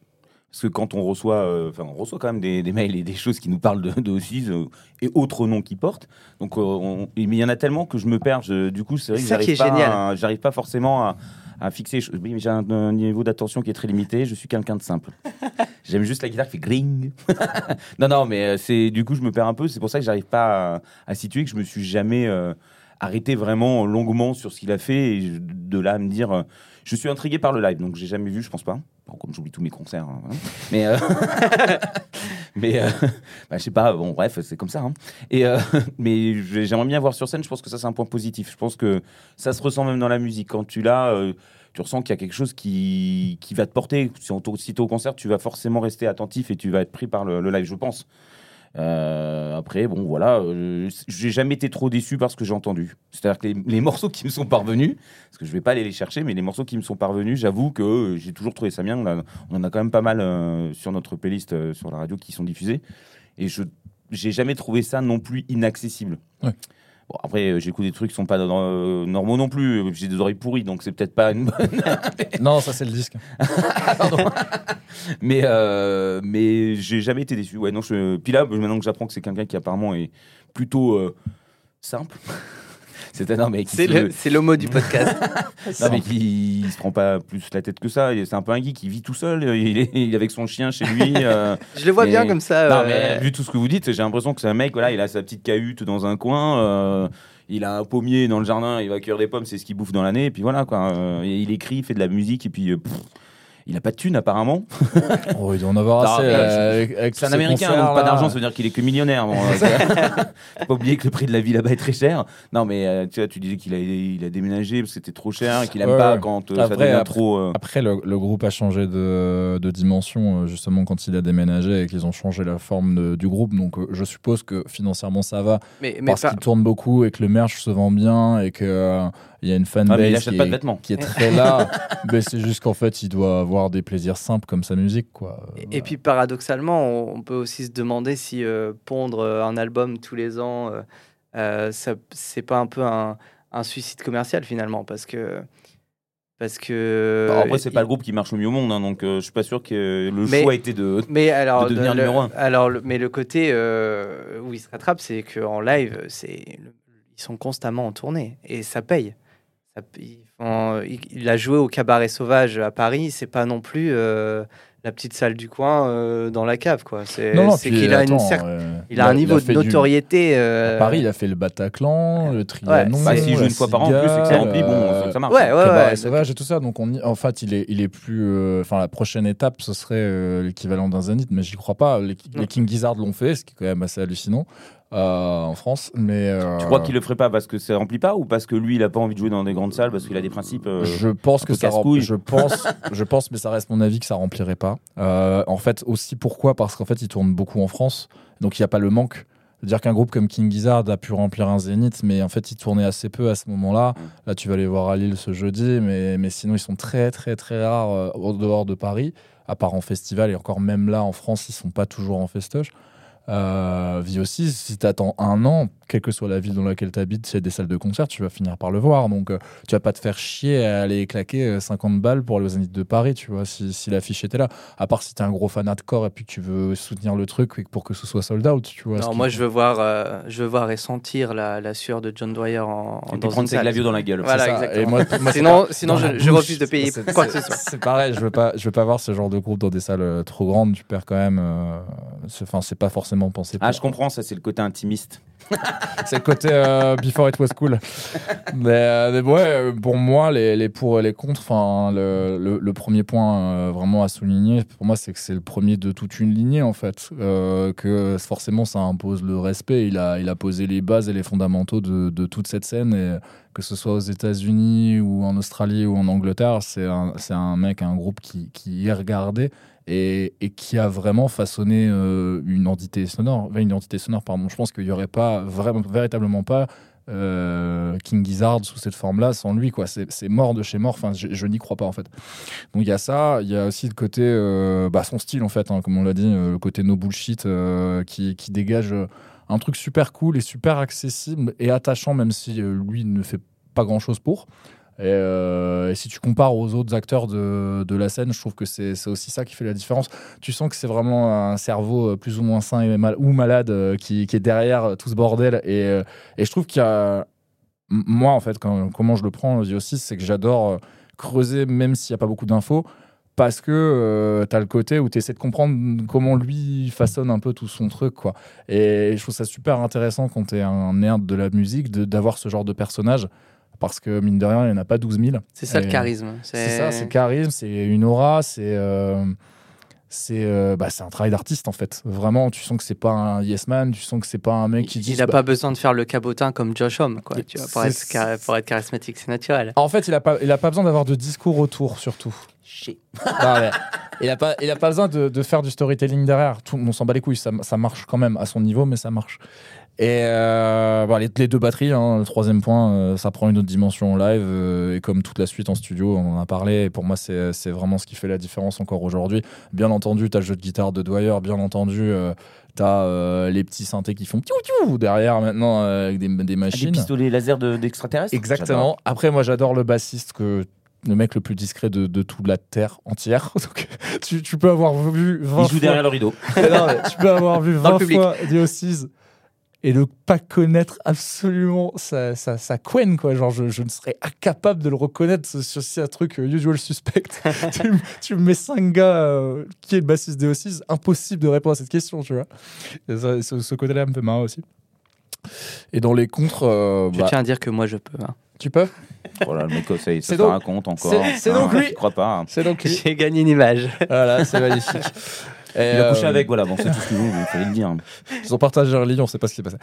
Parce que quand on reçoit, euh, enfin, on reçoit quand même des, des mails et des choses qui nous parlent de, de Ossies, euh, et autres noms qu'ils portent. Donc, euh, on- mais il y en a tellement que je me perds. Je- du coup, c'est vrai que qui j'arrive est pas, génial. à- j'arrive pas forcément à, à fixer. les choses. Oui, mais j'ai un, un niveau d'attention qui est très limité. Je suis quelqu'un de simple. [LAUGHS] J'aime juste la guitare qui fait gring. [LAUGHS] non, non, mais c'est du coup, je me perds un peu. C'est pour ça que j'arrive pas à, à situer que je me suis jamais arrêté vraiment longuement sur ce qu'il a fait et de là à me dire. euh, je suis intrigué par le live, donc j'ai jamais vu, je pense pas. Comme j'oublie tous mes concerts, hein, mais euh, [LAUGHS] mais euh, [LAUGHS] bah, je sais pas. Bon, bref, c'est comme ça. hein. Et euh, [LAUGHS] mais j'ai- j'aimerais bien voir sur scène. Je pense que ça c'est un point positif. Je pense que ça se ressent même dans la musique quand tu l'as. tu ressens qu'il y a quelque chose qui, qui va te porter. Si si t'es au concert, tu vas forcément rester attentif et tu vas être pris par le live, je pense. Euh, après, bon, voilà, euh, j'ai jamais été trop déçu par ce que j'ai entendu. C'est-à-dire que les, [LAUGHS] morceaux qui me sont parvenus, parce que je vais pas aller les chercher, mais les morceaux qui me sont parvenus, j'avoue que euh, j'ai toujours trouvé ça bien. On, en a quand même pas mal euh, sur notre playlist sur la radio qui sont diffusés, et je j'ai jamais trouvé ça non plus inaccessible. Bon, après, euh, j'écoute des trucs qui sont pas euh, normaux non plus. J'ai des oreilles pourries, donc c'est peut-être pas une bonne. [LAUGHS] Non, ça c'est le disque. [LAUGHS] mais euh, mais j'ai jamais été déçu. Ouais, non, je... Puis là, maintenant que j'apprends que c'est quelqu'un qui apparemment est plutôt euh, simple. C'est non, mais C'est le, c'est le mot du podcast. [LAUGHS] non, mais qui il se prend pas plus la tête que ça. C'est un peu un geek qui vit tout seul. Il est, il est avec son chien chez lui. [LAUGHS] euh, Je le vois bien comme ça. Non, euh, mais vu tout ce que vous dites, j'ai l'impression que c'est un mec, voilà, il a sa petite cahute dans un coin, euh, il a un pommier dans le jardin, il va cueillir des pommes, c'est ce qu'il bouffe dans l'année, et puis voilà, quoi. Euh, il écrit, il fait de la musique, et puis euh, pff, il a pas de thune apparemment. [LAUGHS] Oh, il doit en avoir Non, assez. euh, C'est un américain, concerts, donc pas d'argent, ça veut dire qu'il est que millionnaire. Bon, [LAUGHS] euh, faut pas oublier que le prix de la vie là-bas est très cher. Non, mais euh, tu vois, tu disais qu'il a, il a déménagé parce que c'était trop cher, et qu'il aime Ouais, pas quand euh, ça Après, devient après- trop. euh, Après, le, le groupe a changé de, de dimension justement quand il a déménagé et qu'ils ont changé la forme de- du groupe. Donc, euh, je suppose que financièrement ça va mais, mais parce pas- qu'il tourne beaucoup et que le merch se vend bien et que euh, il y a une ah, fanbase achète qui, pas de est, vêtements. qui est très là. [LAUGHS] mais c'est juste qu'en fait, il doit avoir des plaisirs simples comme sa musique, quoi. Et, et puis paradoxalement, on, on peut aussi se demander si euh, pondre euh, un album tous les ans, euh, euh, ça- c'est pas un peu un, un suicide commercial finalement, parce que parce que. Alors, après, c'est pas il- le groupe qui marche le mieux au monde, hein, donc euh, je suis pas sûr que le Mais- choix était de. Mais alors, de devenir le, numéro un. alors le- mais le côté euh, où il se rattrape, c'est qu'en live, c'est le- ils sont constamment en tournée et ça paye. Ça- ils font- il, il a joué au cabaret sauvage à Paris, c'est pas non plus euh, la petite salle du coin euh, dans la cave, quoi. C'est non, non, c'est puis, qu'il a, une cer- euh, il a un niveau fait de du- notoriété. euh, À Paris, il a fait le Bataclan, le Trianon. Ouais, Bah, s'il joue une fois par an en plus et que rempli, bon, euh, ça, ça marche. Ouais, ouais, Cabaret ouais. sauvage et tout ça. Donc, on y- en fait, il est, il est plus. euh, Enfin, la prochaine étape, ce serait euh, l'équivalent d'un Zénith, mais j'y crois pas. Les. King Gizzard l'ont fait, ce qui est quand même assez hallucinant euh, en France. Mais euh, Tu crois qu'il le ferait pas parce que ça remplit pas ou parce que lui il a pas envie de jouer dans des grandes salles parce qu'il a des principes euh, Je pense que ça rem- casse-couille. je pense, [LAUGHS] je pense, mais ça reste mon avis que ça remplirait pas. Euh, en fait, aussi pourquoi? Parce qu'en fait, il tourne beaucoup en France, donc il n'y a pas le manque. Dire qu'un groupe comme King Gizzard a pu remplir un zénith, mais en fait, il tournait assez peu à ce moment-là. Mm. Là, tu vas les voir à Lille ce jeudi, mais, mais sinon, ils sont très, très, très rares euh, au dehors de Paris, à part en festival, et encore même là, en France, ils sont pas toujours en festoche. Euh, Vie aussi, si tu attends un an, quelle que soit la ville dans laquelle tu habites, s'il y a des salles de concert, tu vas finir par le voir. Donc, euh, tu vas pas te faire chier à aller claquer euh, 50 balles pour aller aux Zénith de Paris, tu vois, si, si l'affiche était là. À part si t'es un gros fan hardcore et puis que tu veux soutenir le truc et que pour que ce soit sold out, tu vois. Non, moi je veux voir, euh, je veux voir et sentir la, la sueur de John Dwyer en, et puis dans prendre une ses salle. glavios dans la gueule. Voilà, C'est ça. exactement. Et moi- moi, c'est Sinon, sinon je, je refuse de payer quoi que ce soit. C'est pareil, je veux pas, je veux pas voir ce genre de groupe dans des salles euh, trop grandes. Tu perds quand même. euh, Enfin, c'est pas forcément pensé. Ah, je comprends, ça c'est le côté intimiste. [LAUGHS] C'est le côté euh, Before It Was Cool. [LAUGHS] mais, euh, mais ouais, euh, pour moi, les, les pour et les contre, enfin, le, le, le premier point euh, vraiment à souligner, pour moi, c'est que c'est le premier de toute une lignée, en fait. Euh, que forcément, ça impose le respect. Il a, il a posé les bases et les fondamentaux de, de toute cette scène. Et que ce soit aux États-Unis ou en Australie ou en Angleterre, c'est un, un mec, un groupe qui, qui est regardé et, qui a vraiment façonné euh, une entité sonore. Une identité sonore, pardon. Je pense qu'il n'y aurait pas, vraiment, véritablement pas, euh, King Gizzard sous cette forme-là sans lui. quoi. C'est mort de chez mort. Enfin, je, n'y crois pas, en fait. Donc, il y a ça. Il y a aussi le côté, euh, bah, son style, en fait, hein, comme on l'a dit, le côté no bullshit qui, dégage un truc super cool et super accessible et attachant, même si lui ne fait pas grand-chose pour. Et, euh, et si tu compares aux autres acteurs de, de la scène, je trouve que c'est aussi ça qui fait la différence. Tu sens que c'est vraiment un cerveau euh, plus ou moins sain ou malade euh, qui, qui est derrière euh, tout ce bordel. Et, euh, et je trouve qu'il y a. Moi, en fait, comment je le prends aussi, c'est que j'adore euh, creuser, même s'il n'y a pas beaucoup d'infos, parce que tu as le côté où tu essaies de comprendre comment lui façonne un peu tout son truc. quoi. Et je trouve ça super intéressant quand tu es un nerd de la musique d'avoir ce genre de personnage. Parce que, mine de rien, il n'y en a pas 12 000. C'est ça le charisme. C'est ça, c'est charisme, c'est une aura, c'est euh, c'est euh, bah, c'est un travail d'artiste en fait. Vraiment, tu sens que c'est pas un yes man, tu sens que c'est pas un mec qui dit. Il n'a bah- pas besoin de faire le cabotin comme Josh Homme, quoi. Tu vois, pour, être char- pour être charismatique, c'est naturel. En fait, il a pas, il a pas besoin d'avoir de discours autour surtout. Non, mais il a pas, il a pas besoin de, de faire du storytelling derrière. Tout, on s'en bat les couilles, ça, ça marche quand même à son niveau, mais ça marche. Et euh, bon, les, les deux batteries, hein, le troisième point, euh, ça prend une autre dimension en live. euh, et comme toute la suite en studio, on en a parlé. Et pour moi, c'est vraiment ce qui fait la différence encore aujourd'hui. Bien entendu, tu as le jeu de guitare de Dwyer. Bien entendu, euh, tu as les petits synthés qui font tiou tiou derrière maintenant avec des, des Ah, Des machines. pistolets laser de- d'extraterrestres Exactement. Après, moi, j'adore le bassiste que le mec le plus discret de, de toute la terre entière. [LAUGHS] Donc, tu, tu peux avoir vu 20 J'adore. Il joue fois- derrière le rideau. [LAUGHS] Non, tu peux avoir vu Dans le 20 public. fois Oasis et de pas connaître absolument sa, sa, sa Quen, quoi. Genre, je, je ne serais incapable de le reconnaître sur si un truc euh, usual suspect. [LAUGHS] tu, me- tu me mets cinq gars euh, qui est le bassiste des O6, impossible de répondre à cette question, tu vois. Et ça, ce, ce côté-là me fait marrer aussi. Et dans les contres, euh, Je bah, tiens à dire que moi, je peux. hein. tu peux? Voilà, le mec, ça, ça donc- raconte encore. c'est- donc lui. Je crois pas. hein. C'est donc [LAUGHS] lui. J'ai gagné une image. Voilà, c'est magnifique. [LAUGHS] Et, Il a couché euh, avec, voilà, bon, c'est tout ce qu'il veut, il fallait le dire. [LAUGHS] Ils ont partagé un lit, on sait pas ce qui s'est passé.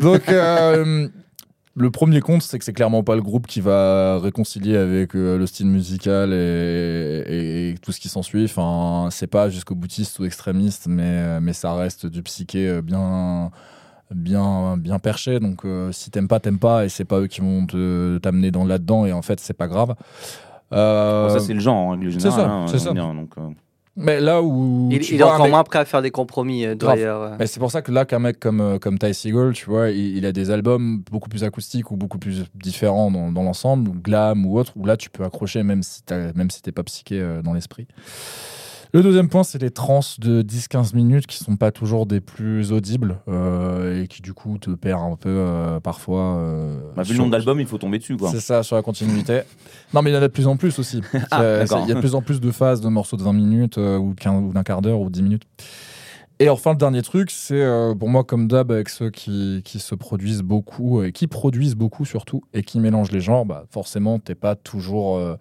Donc, euh, [LAUGHS] le premier compte, c'est que c'est clairement pas le groupe qui va réconcilier avec euh, le style musical et, et- et tout ce qui s'ensuit. Enfin, c'est pas jusqu'au boutiste ou extrémiste, mais, mais ça reste du psyché bien. Bien, bien perché, donc euh, si t'aimes pas, t'aimes pas, et c'est pas eux qui vont te- t'amener dans là-dedans, et en fait, c'est pas grave. Euh, Bon, ça, c'est le genre, en règle c'est générale. ça, hein, c'est ça. bien, donc, euh, mais là où. Il, tu il est vois encore moins prêt à faire des compromis, d'ailleurs. euh. Mais c'est pour ça que là, qu'un mec comme, euh, comme Ty Segall, tu vois, il, il a des albums beaucoup plus acoustiques ou beaucoup plus différents dans, dans l'ensemble, ou glam ou autre, où là, tu peux accrocher même si même si t'es pas psyché euh, dans l'esprit. Le deuxième point, c'est les trans de 10-15 minutes qui sont pas toujours des plus audibles euh, et qui du coup te perdent un peu euh, parfois. euh, bah, vu le sur- nombre d'albums, il faut tomber dessus, quoi. c'est ça, sur la continuité. non, mais il y en a de plus en plus aussi. [LAUGHS] Ah, Il y a de plus en plus de phases de morceaux de 20 minutes ou, ou d'un quart d'heure ou 10 minutes. Et enfin, le dernier truc, c'est euh, pour moi, comme d'hab, avec ceux qui, qui se produisent beaucoup, et qui produisent beaucoup surtout, et qui mélangent les genres, bah, forcément, t'es pas toujours. euh,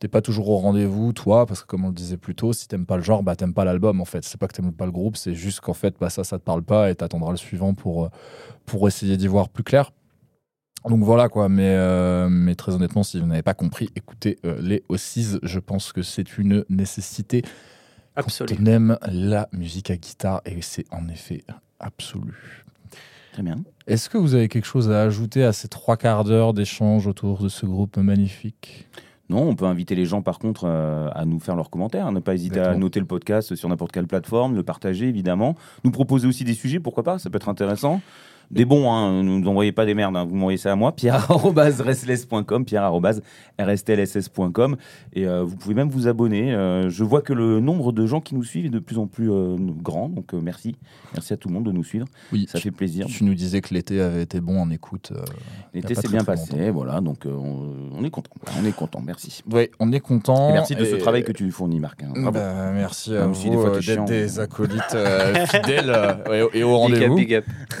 T'es pas toujours au rendez-vous, toi, parce que comme on le disait plus tôt, si t'aimes pas le genre, bah t'aimes pas l'album en fait. C'est pas que t'aimes pas le groupe, c'est juste qu'en fait, bah ça, ça te parle pas et t'attendras le suivant pour, euh, pour essayer d'y voir plus clair. Donc voilà quoi, mais, euh, mais très honnêtement, si vous n'avez pas compris, écoutez euh, les O6, je pense que c'est une nécessité Absolu. quand on aime la musique à guitare et c'est en effet absolu. Très bien. Est-ce que vous avez quelque chose à ajouter à ces trois quarts d'heure d'échange autour de ce groupe magnifique? Non, on peut inviter les gens par contre euh, à nous faire leurs commentaires, hein, ne pas hésiter à noter le podcast sur n'importe quelle plateforme, le partager évidemment, nous proposer aussi des sujets, pourquoi pas, ça peut être intéressant. Des bons, hein, ne nous envoyez pas des merdes, hein, vous m'envoyez ça à moi, pierre.restless.com, [LAUGHS] pierre.restless.com, et euh, vous pouvez même vous abonner. Euh, je vois que le nombre de gens qui nous suivent est de plus en plus euh, grand, donc merci. Merci à tout le monde de nous suivre, Oui, ça fait plaisir. tu nous disais que l'été avait été bon en écoute. L'été s'est bien passé, voilà, donc on, on est content, on est content, merci. Oui, on est content. Et merci de ce travail que tu fournis, Marc. hein. Bravo. Bah, merci à vous si des fois, des acolytes fidèles et, et au rendez-vous.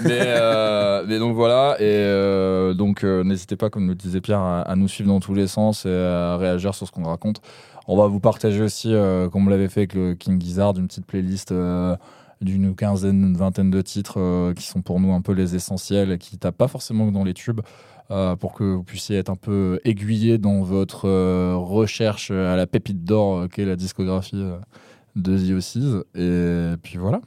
mais, euh, mais donc voilà, et euh, donc euh, n'hésitez pas, comme le disait Pierre, à, nous suivre dans tous les sens et à réagir sur ce qu'on raconte. On va vous partager aussi, euh, comme on l'avait fait avec le King Gizzard, une petite playlist d'une quinzaine, une vingtaine de titres qui sont pour nous un peu les essentiels et qui tapent pas forcément dans les tubes. pour que vous puissiez être un peu aiguillé dans votre recherche à la pépite d'or qu'est la discographie de The Ossies. Et puis voilà.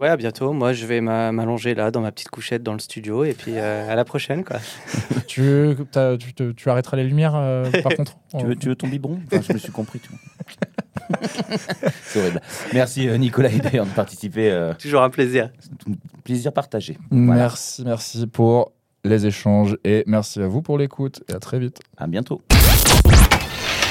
Ouais, à bientôt. Moi, je vais m'a- m'allonger là dans ma petite couchette dans le studio et puis euh, à la prochaine, quoi. [LAUGHS] tu, t'as- tu, te- tu arrêteras les lumières euh, par contre? [LAUGHS] Tu veux, tu veux ton biberon? Enfin, Je me suis compris. [LAUGHS] C'est horrible. Merci euh, Nicolas et d'ailleurs de participer. euh, Toujours un plaisir. plaisir partagé. Voilà. Merci, merci pour les échanges et merci à vous pour l'écoute et à très vite. À bientôt.